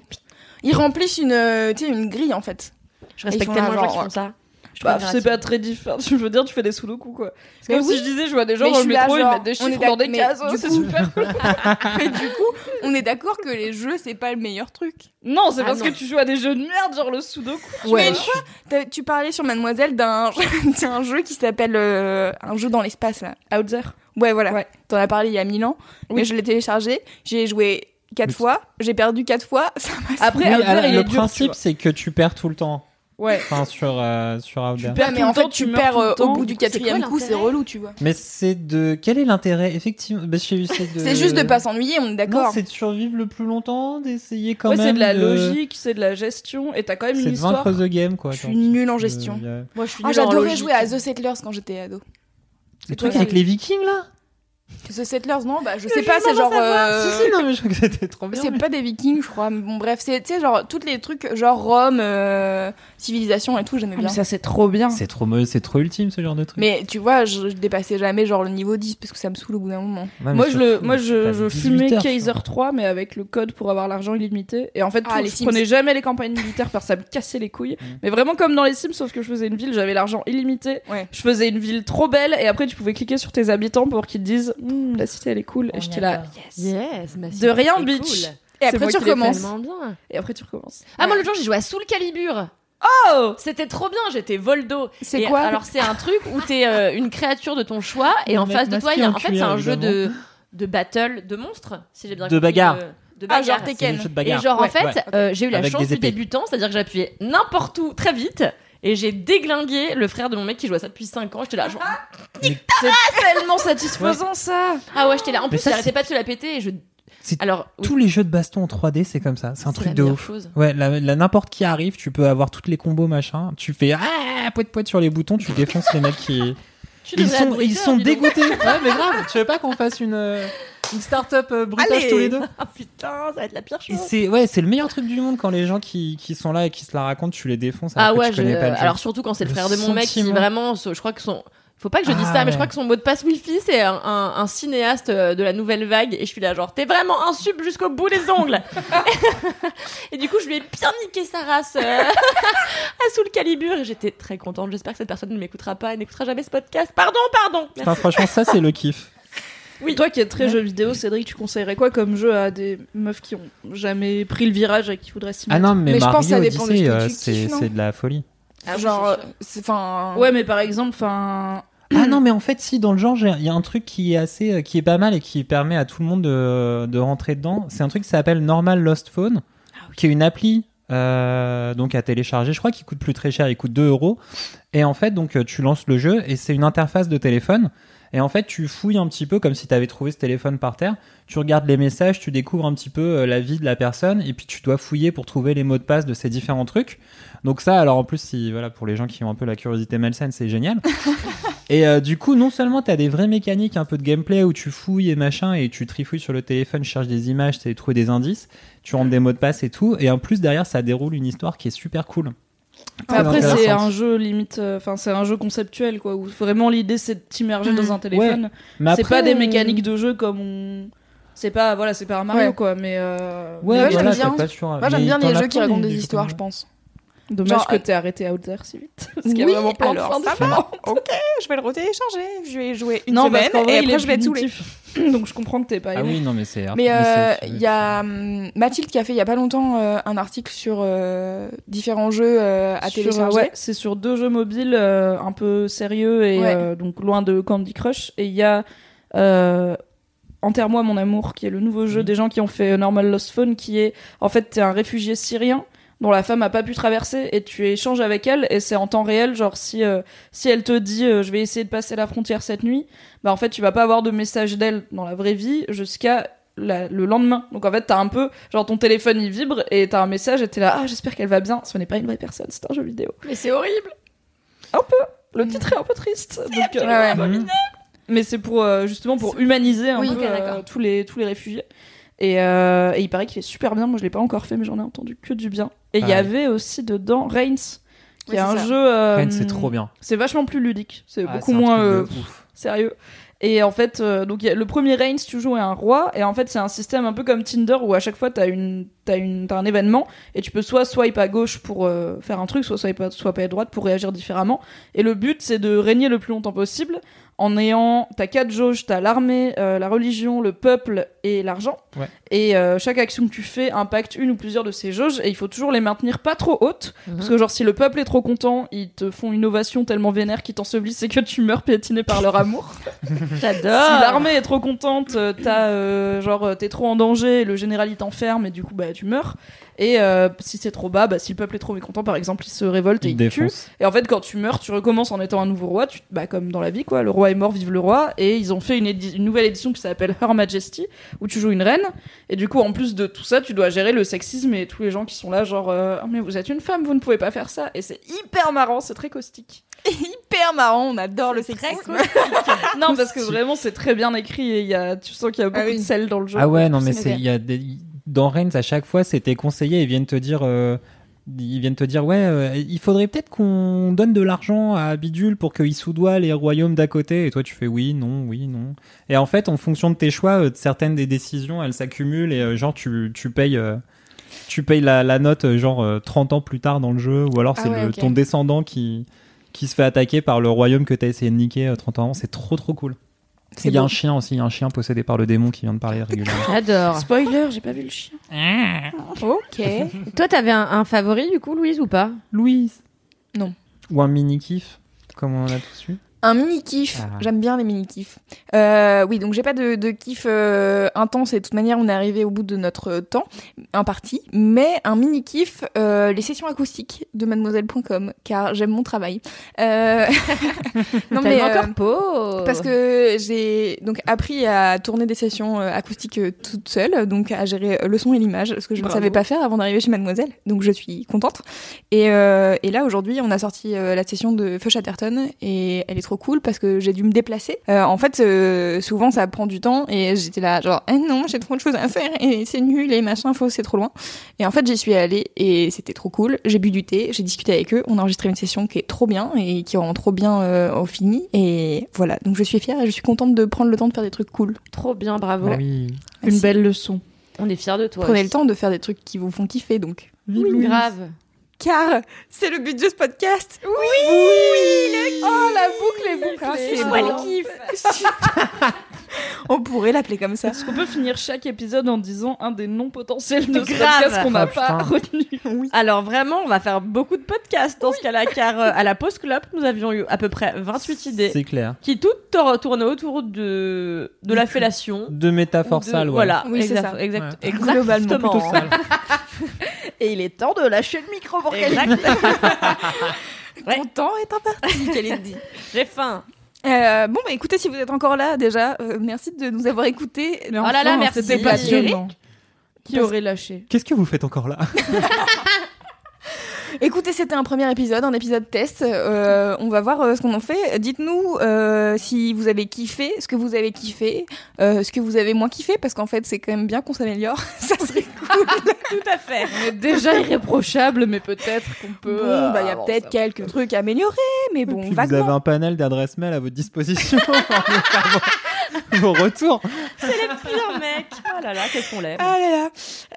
Ils remplissent une, euh, tu sais, une grille en fait. Je respecte tellement les gens qui font ça. Je Bah, trouve c'est pas très différent. Je veux dire, tu fais des sudoku, quoi. C'est Mais comme oui. si je disais, je vois des gens Mais dans je le suis là, métro, ils genre, mettent des on est chiffres dans des d'ac- cases. mais du C'est coup- super cool. Mais du coup, on est d'accord que les jeux, c'est pas le meilleur truc. Non, c'est Ah parce non. que tu joues à des jeux de merde, genre le sudoku. Mais t'as- tu parlais sur Mademoiselle d'un d'un jeu qui s'appelle euh, un jeu dans l'espace là. Out there. Ouais, voilà. Ouais. T'en as parlé il y a mille ans. Oui. Mais je l'ai téléchargé. J'ai joué quatre fois. J'ai perdu quatre fois. Ça Après, Oui, il le est principe, c'est que tu perds tout le temps. Ouais. Enfin, sur, euh, sur Out There. perds Ouais, mais en fait, tu perds euh, au bout du c'est quatrième coup, c'est relou, tu vois. Mais c'est de. Quel est l'intérêt, effectivement? Bah, c'est c'est de... C'est juste de pas s'ennuyer, on est d'accord. c'est de survivre le plus longtemps, d'essayer quand Ouais, même. c'est de la de- logique, c'est de la gestion, et t'as quand même C'est une de histoire. vaincre the game, quoi. Je suis nulle en gestion. a- Moi, je suis Ah, j'adorais jouer à The Settlers quand j'étais ado. Le toi truc avec les vikings, là? The Settlers, non, bah je sais pas, c'est genre. euh, Si, si, non, mais je crois que c'était trop bien. C'est mais- pas des vikings, je crois. Mais bon, bref, c'est, tu sais, genre, tous les trucs, genre Rome, euh, civilisation et tout, j'aimais Ah, bien. mais ça, c'est trop bien. C'est trop, c'est trop ultime, ce genre de truc. Mais tu vois, je, je dépassais jamais genre le niveau 10 parce que ça me saoule au bout d'un moment. Ouais, Moi, je, le, moi, je, passes je 18 fumais heures, Kaiser quoi. 3, mais avec le code pour avoir l'argent illimité. Et en fait, Ah, tout- les je Sims. prenais jamais les campagnes militaires parce que ça me cassait les couilles. Mm. Mais vraiment comme dans les Sims, sauf que je faisais une ville, j'avais l'argent illimité. Ouais. Je faisais une ville trop belle, et après, tu pouvais cliquer sur tes habitants pour qu'ils te disent Hmm, la cité, elle est cool. et j'étais là, yes. Yes, ma De rien, bitch. cool. Et après tu recommences. Bien. Et après, tu recommences. Ah, moi, l'autre jour, j'ai joué à Soul Calibur. Oh C'était trop bien, j'étais Voldo. C'est Et quoi? Alors, c'est un truc où t'es euh, une créature de ton choix et en face de toi, il y a. En fait, c'est un jeu de, de battle de monstres, si j'ai bien De compris. bagarre. euh, De Ah, bagarre. genre C'est Tekken. le jeu de Et bagarre. genre, en fait, ouais. euh, j'ai eu la Avec chance du débutant, c'est-à-dire que j'appuyais n'importe où très vite. Et j'ai déglingué le frère de mon mec qui jouait à ça depuis 5 ans. J'étais là, genre, C'est tellement satisfaisant, ça ah ouais, j'étais là. En Mais plus, arrêtait pas de se la péter. Et je... C'est Alors, oui, Tous les jeux de baston en 3D, c'est comme ça. C'est un truc la de ouf. chose. Ouais, là, là, n'importe qui arrive, tu peux avoir toutes les combos machin. Tu fais ah poète poète sur les boutons, tu défonces les mecs qui. Tu Ils sont, ils dégoûtés. Ouais, mais grave. Tu veux pas qu'on fasse une euh, une start-up euh, bruitage Allez. tous les deux Ah putain, ça va être la pire chose. c'est ouais, c'est le meilleur truc du monde quand les gens qui, qui sont là et qui se la racontent, tu les défonces. Ah ouais, je- pas le jeu. alors surtout quand c'est le, Le frère de mon mec qui vraiment, je crois que son, faut pas que je dise Ah ça, mais ouais. je crois que son mot de passe wifi c'est un, un- un cinéaste euh, de la nouvelle vague et je suis là genre t'es vraiment un sub jusqu'au bout des ongles. et du coup je lui ai bien niqué sa race euh, à sous le calibre et j'étais très contente. J'espère que cette personne ne m'écoutera pas et n'écoutera jamais ce podcast. Pardon, pardon. Franchement, ça c'est le kiff. Oui, toi qui es très jeu vidéo, Cédric, tu conseillerais quoi comme jeu à des meufs qui ont jamais pris le virage et qui voudraient s'y Ah mettre non, mais, Mais je Mario pense que ça dépend de ce que euh, tu c'est kiffes, non c'est de la folie. Ah genre, c'est euh, c'est enfin. Ouais, mais par exemple, enfin. Ah non, mais en fait, si, dans le genre, il y a un truc qui est assez, euh, qui est pas mal et qui permet à tout le monde de, de rentrer dedans. C'est un truc qui s'appelle Normal Lost Phone, qui est une appli euh, donc à télécharger. Je crois qu'il coûte plus très cher, il coûte 2 euros. Et en fait, donc, tu lances le jeu et c'est une interface de téléphone. Et en fait, tu fouilles un petit peu comme si tu avais trouvé ce téléphone par terre. Tu regardes les messages, tu découvres un petit peu euh, la vie de la personne et puis tu dois fouiller pour trouver les mots de passe de ces différents trucs. Donc ça, alors en plus, si voilà, pour les gens qui ont un peu la curiosité malsaine, c'est génial. et euh, du coup, non seulement tu as des vraies mécaniques, un peu de gameplay où tu fouilles et machin et tu trifouilles sur le téléphone, tu cherches des images, tu trouver des indices, tu rentres des mots de passe et tout. Et en plus derrière, ça déroule une histoire qui est super cool. Après, c'est un jeu limite. euh, Enfin, c'est un jeu conceptuel, quoi. Où vraiment l'idée, c'est de t'immerger Mm. dans un téléphone. Mais C'est pas des mécaniques de jeu comme on. C'est pas, voilà, c'est pas un Mario Ouais. quoi, mais euh, Ouais, Ouais, j'aime bien. pas Moi, j'aime mais bien les jeux qui racontent des- histoires, je pense. Dommage Genre, que euh, t'aies arrêté Out There si vite. Parce qu'il y a Oui, vraiment plein alors, de fins ça va. différentes. Ok, je vais le retélécharger. Je vais jouer une non, semaine parce qu'en vrai, et après je vais être saoulée. punitif. Donc je comprends que t'es pas Ah aimé. oui, non, mais c'est. Mais euh, il y a hum, Mathilde qui a fait il y a pas longtemps euh, un article sur euh, différents jeux euh, à Sur, télécharger. ouais, c'est sur deux jeux mobiles euh, un peu sérieux et Ouais. euh, donc loin de Candy Crush. Et il y a euh, Enterre-moi mon amour, qui est le nouveau jeu Mhm. des gens qui ont fait Normal Lost Phone, qui est en fait t'es un réfugié syrien dont la femme a pas pu traverser et tu échanges avec elle et c'est en temps réel genre si euh, si elle te dit euh, je vais essayer de passer la frontière cette nuit bah en fait tu vas pas avoir de message d'elle dans la vraie vie jusqu'à la- le lendemain donc en fait t'as un peu genre ton téléphone il vibre et t'as un message et t'es là ah j'espère qu'elle va bien ce n'est pas une vraie personne c'est un jeu vidéo Mais c'est horrible. le titre est un peu triste. Donc, euh, Ouais. Mais c'est pour euh, justement pour humaniser un Oui, peu euh, tous les tous les réfugiés. Et, et il paraît qu'il est super bien. Moi, je l'ai pas encore fait, mais j'en ai entendu que du bien. Et il y Ah, avait aussi dedans Reigns, qui Oui, est un ça. jeu. euh, Rennes, c'est trop bien. C'est vachement plus ludique. C'est Ah, beaucoup moins euh, sérieux. Et en fait, euh, donc il y a- le premier Reigns, tu joues un roi, et en fait c'est un système un peu comme Tinder où à chaque fois t'as une, t'as une, t'as un événement, et tu peux soit swipe à gauche pour euh, faire un truc, soit swipe à, swipe à droite pour réagir différemment. Et le but c'est de régner le plus longtemps possible en ayant, t'as quatre jauges, t'as l'armée, euh, la religion, le peuple et l'argent. Ouais. Et euh, chaque action que tu fais impacte une ou plusieurs de ces jauges, et il faut toujours les maintenir pas trop hautes, parce que genre si le peuple est trop content, ils te font une ovation tellement vénère qu'ils t'ensevelissent et que tu meurs piétiné par leur amour. J'adore. Si l'armée est trop contente, euh, t'as euh, genre t'es trop en danger, le général il t'enferme et du coup bah tu meurs. Et euh, si c'est trop bas, bah si le peuple est trop mécontent par exemple, il se révolte et Il il te tue. Et en fait quand tu meurs, tu recommences en étant un nouveau roi, tu, bah comme dans la vie quoi, le roi est mort, vive le roi. Et ils ont fait une, édi- une nouvelle édition qui s'appelle Her Majesty où tu joues une reine. Et du coup en plus de tout ça, tu dois gérer le sexisme et tous les gens qui sont là genre euh, Ah, mais vous êtes une femme, vous ne pouvez pas faire ça. Et c'est hyper marrant, c'est très caustique. Hyper marrant, on adore le sexisme. non parce que vraiment c'est très bien écrit et il y a, tu sens qu'il y a beaucoup oui. de sel dans le jeu. Ah ouais, non, mais il y a des dans Reigns à chaque fois c'était conseillé ils viennent te dire euh, ils viennent te dire ouais euh, il faudrait peut-être qu'on donne de l'argent à Bidule pour qu'il soudoie les royaumes d'à côté. Et toi tu fais oui non oui non. Et en fait en fonction de tes choix euh, certaines des décisions elles s'accumulent et euh, genre tu tu payes tu payes la, la note genre euh, 30 ans plus tard dans le jeu. Ou alors Ah c'est ouais, ton descendant qui qui se fait attaquer par le royaume que t'as essayé de niquer euh, 30 ans. C'est trop trop cool il y a beau. un chien aussi il y a un chien possédé par le démon qui vient de parler régulièrement J'adore. Spoiler, j'ai pas vu le chien. Ok. Toi, t'avais un, un favori du coup, Louise ou pas? Louise Non. Ou un mini kiff, comme on a tous eu? Un mini kiff. Ah. J'aime bien les mini kiffs. Euh, oui, donc j'ai pas de, de kiff euh, intense et de toute manière on est arrivé au bout de notre temps imparti. Mais un mini kiff, euh, les sessions acoustiques de Mademoiselle.com, car j'aime mon travail. Euh... non mais euh, encore peau. parce que j'ai donc appris à tourner des sessions euh, acoustiques euh, toute seule, donc à gérer euh, le son et l'image, ce que je Bravo. ne savais pas faire avant d'arriver chez Mademoiselle. Donc je suis contente. Et, euh, et là aujourd'hui, on a sorti euh, la session de Feu Chatterton et elle est trop cool parce que j'ai dû me déplacer. Euh, en fait, euh, souvent ça prend du temps et j'étais là genre eh non, j'ai trop de choses à faire et c'est nul et machin, faut c'est trop loin. Et en fait, j'y suis allée et c'était trop cool. J'ai bu du thé, j'ai discuté avec eux, on a enregistré une session qui est trop bien et qui rend trop bien euh, au fini. Et voilà, donc je suis fière et je suis contente de prendre le temps de faire des trucs cool. Trop bien, bravo. Ah oui. Une belle leçon. On est fiers de toi. Prenez aussi. le temps de faire des trucs qui vous font kiffer donc. Vive Oui, Louise. grave. Car c'est le but de ce podcast. Oui, oui, Oh, la boucle est bouclée. Ah, c'est moi le kiff. On pourrait l'appeler comme ça. Est-ce qu'on peut finir chaque épisode en disant un des noms potentiels de ce Grave. podcast qu'on n'a Ah, pas putain. retenu Alors vraiment, on va faire beaucoup de podcasts dans ce cas-là, car euh, à la pause club, nous avions eu à peu près 28 idées C'est clair. qui toutes tour- tournaient autour de, de la fellation. De métaphores sales, ouais. Voilà, Oui, c'est exact- ça. exact- Ouais. Globalement. Plutôt sales. Et il est temps de lâcher le micro pour Exact. Ouais. Ton temps est imparti, qu'elle est dit. J'ai faim. Euh, bon, bah écoutez, si vous êtes encore là, déjà, euh, merci de nous avoir écoutés. Mais Oh là là, enfin, merci. C'était passionnant. Qui aurait lâché Qu'est-ce que vous faites encore là? Écoutez, c'était un premier épisode, un épisode test. Euh, on va voir euh, ce qu'on en fait. Dites-nous euh, si vous avez kiffé, ce que vous avez kiffé, euh, ce que vous avez moins kiffé, parce qu'en fait, c'est quand même bien qu'on s'améliore. Ça serait cool. Tout à fait. On est déjà irréprochable, mais peut-être qu'on peut. Bon, euh, bah, il y a avancer peut-être quelques trucs à améliorer, mais bon, Puis vous vaguement. avez un panel d'adresses mail à votre disposition. vos retours. C'est les pires mecs. Oh là là, qu'est-ce qu'on l'aime. Ah là là.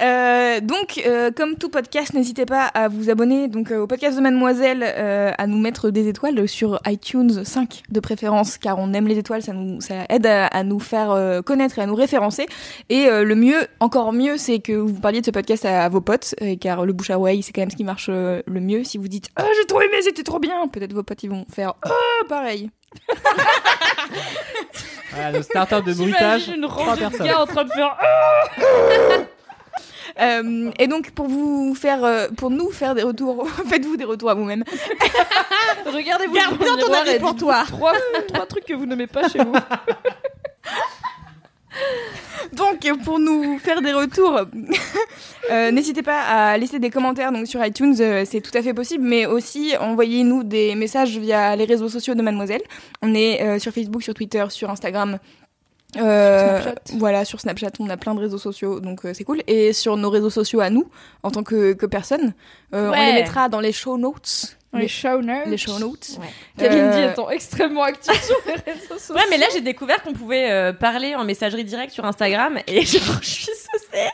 Euh, donc, euh, comme tout podcast, n'hésitez pas à vous abonner donc euh, au podcast de Mademoiselle, euh, à nous mettre des étoiles sur iTunes 5 de préférence, car on aime les étoiles, ça nous ça aide à, à nous faire euh, connaître et à nous référencer. Et euh, le mieux, encore mieux, c'est que vous parliez de ce podcast à, à vos potes, car le bouche à oreille, c'est quand même ce qui marche euh, le mieux. Si vous dites, ah j'ai trop aimé, c'était trop bien, peut-être vos potes ils vont faire, ah pareil. Voilà, le startup de bruitage. Une Trois rangée de personnes. gars en train de faire. Euh, et donc pour vous faire, euh, pour nous faire des retours, faites-vous des retours à vous-même. Regardez-vous Garde dans ton miroir et dites-vous toi. Trois, trois trucs que vous n'aimez pas chez vous. Donc, pour nous faire des retours, euh, n'hésitez pas à laisser des commentaires donc sur iTunes, euh, c'est tout à fait possible, mais aussi envoyez-nous des messages via les réseaux sociaux de Mademoiselle. On est euh, sur Facebook, sur Twitter, sur Instagram. Snapchat. Voilà, sur Snapchat, on a plein de réseaux sociaux, donc c'est cool. Et sur nos réseaux sociaux à nous, en tant que, que personne, on les mettra dans les show notes. Les show notes. Les show notes. Ouais. Euh, étant extrêmement active sur les réseaux sociaux. Ouais, mais là j'ai découvert qu'on pouvait euh, parler en messagerie directe sur Instagram et genre je suis saucée.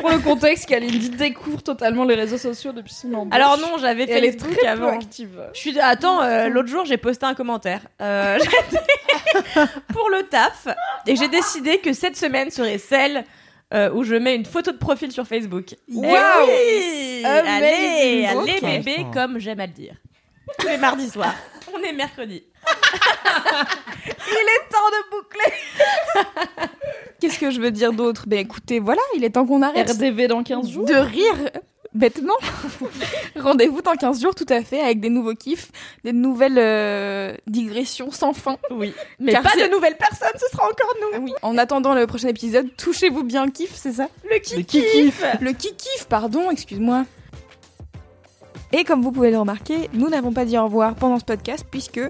Pour le contexte, Kalindi découvre totalement les réseaux sociaux depuis son embauche. Alors non, j'avais fait elle est Facebook très peu avant. active. Je suis attends, euh, l'autre jour j'ai posté un commentaire euh, j'étais pour le taf et j'ai décidé que cette semaine serait celle euh, où je mets une photo de profil sur Facebook. Wow. Eh oui Allez, allez bébé, comme j'aime à le dire. Tous les mardis soirs. On est mercredi. Il est temps de boucler. Qu'est-ce que je veux dire d'autre? Ben écoutez, voilà, il est temps qu'on arrête. RDV dans 15 jours. de rire bêtement. Rendez-vous dans 15 jours tout à fait avec des nouveaux kiffs, des nouvelles euh, digressions sans fin. Oui. Mais Car pas de nouvelles personnes, ce sera encore nous. Ah oui. En attendant le prochain épisode, touchez-vous bien au kiff, c'est ça? Le kiff. Le kiff, pardon, excuse-moi. Et comme vous pouvez le remarquer, nous n'avons pas dit au revoir pendant ce podcast puisque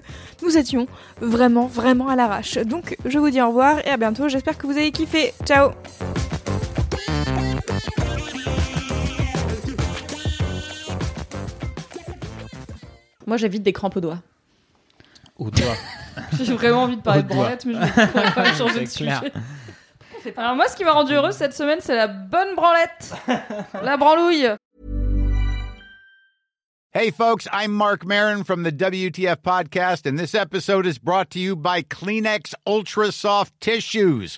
nous étions vraiment, vraiment à l'arrache. Donc je vous dis au revoir et à bientôt. J'espère que vous avez kiffé. Ciao Moi j'évite des crampes aux doigts. Au doigt. J'ai vraiment envie de parler de branlette, mais je vais quand même changer de sujet. Alors moi, ce qui m'a rendu heureuse cette semaine, c'est la bonne branlette. la branlouille. Hey, folks, I'm Mark Marin from the WTF Podcast, and this episode is brought to you by Kleenex Ultra Soft Tissues,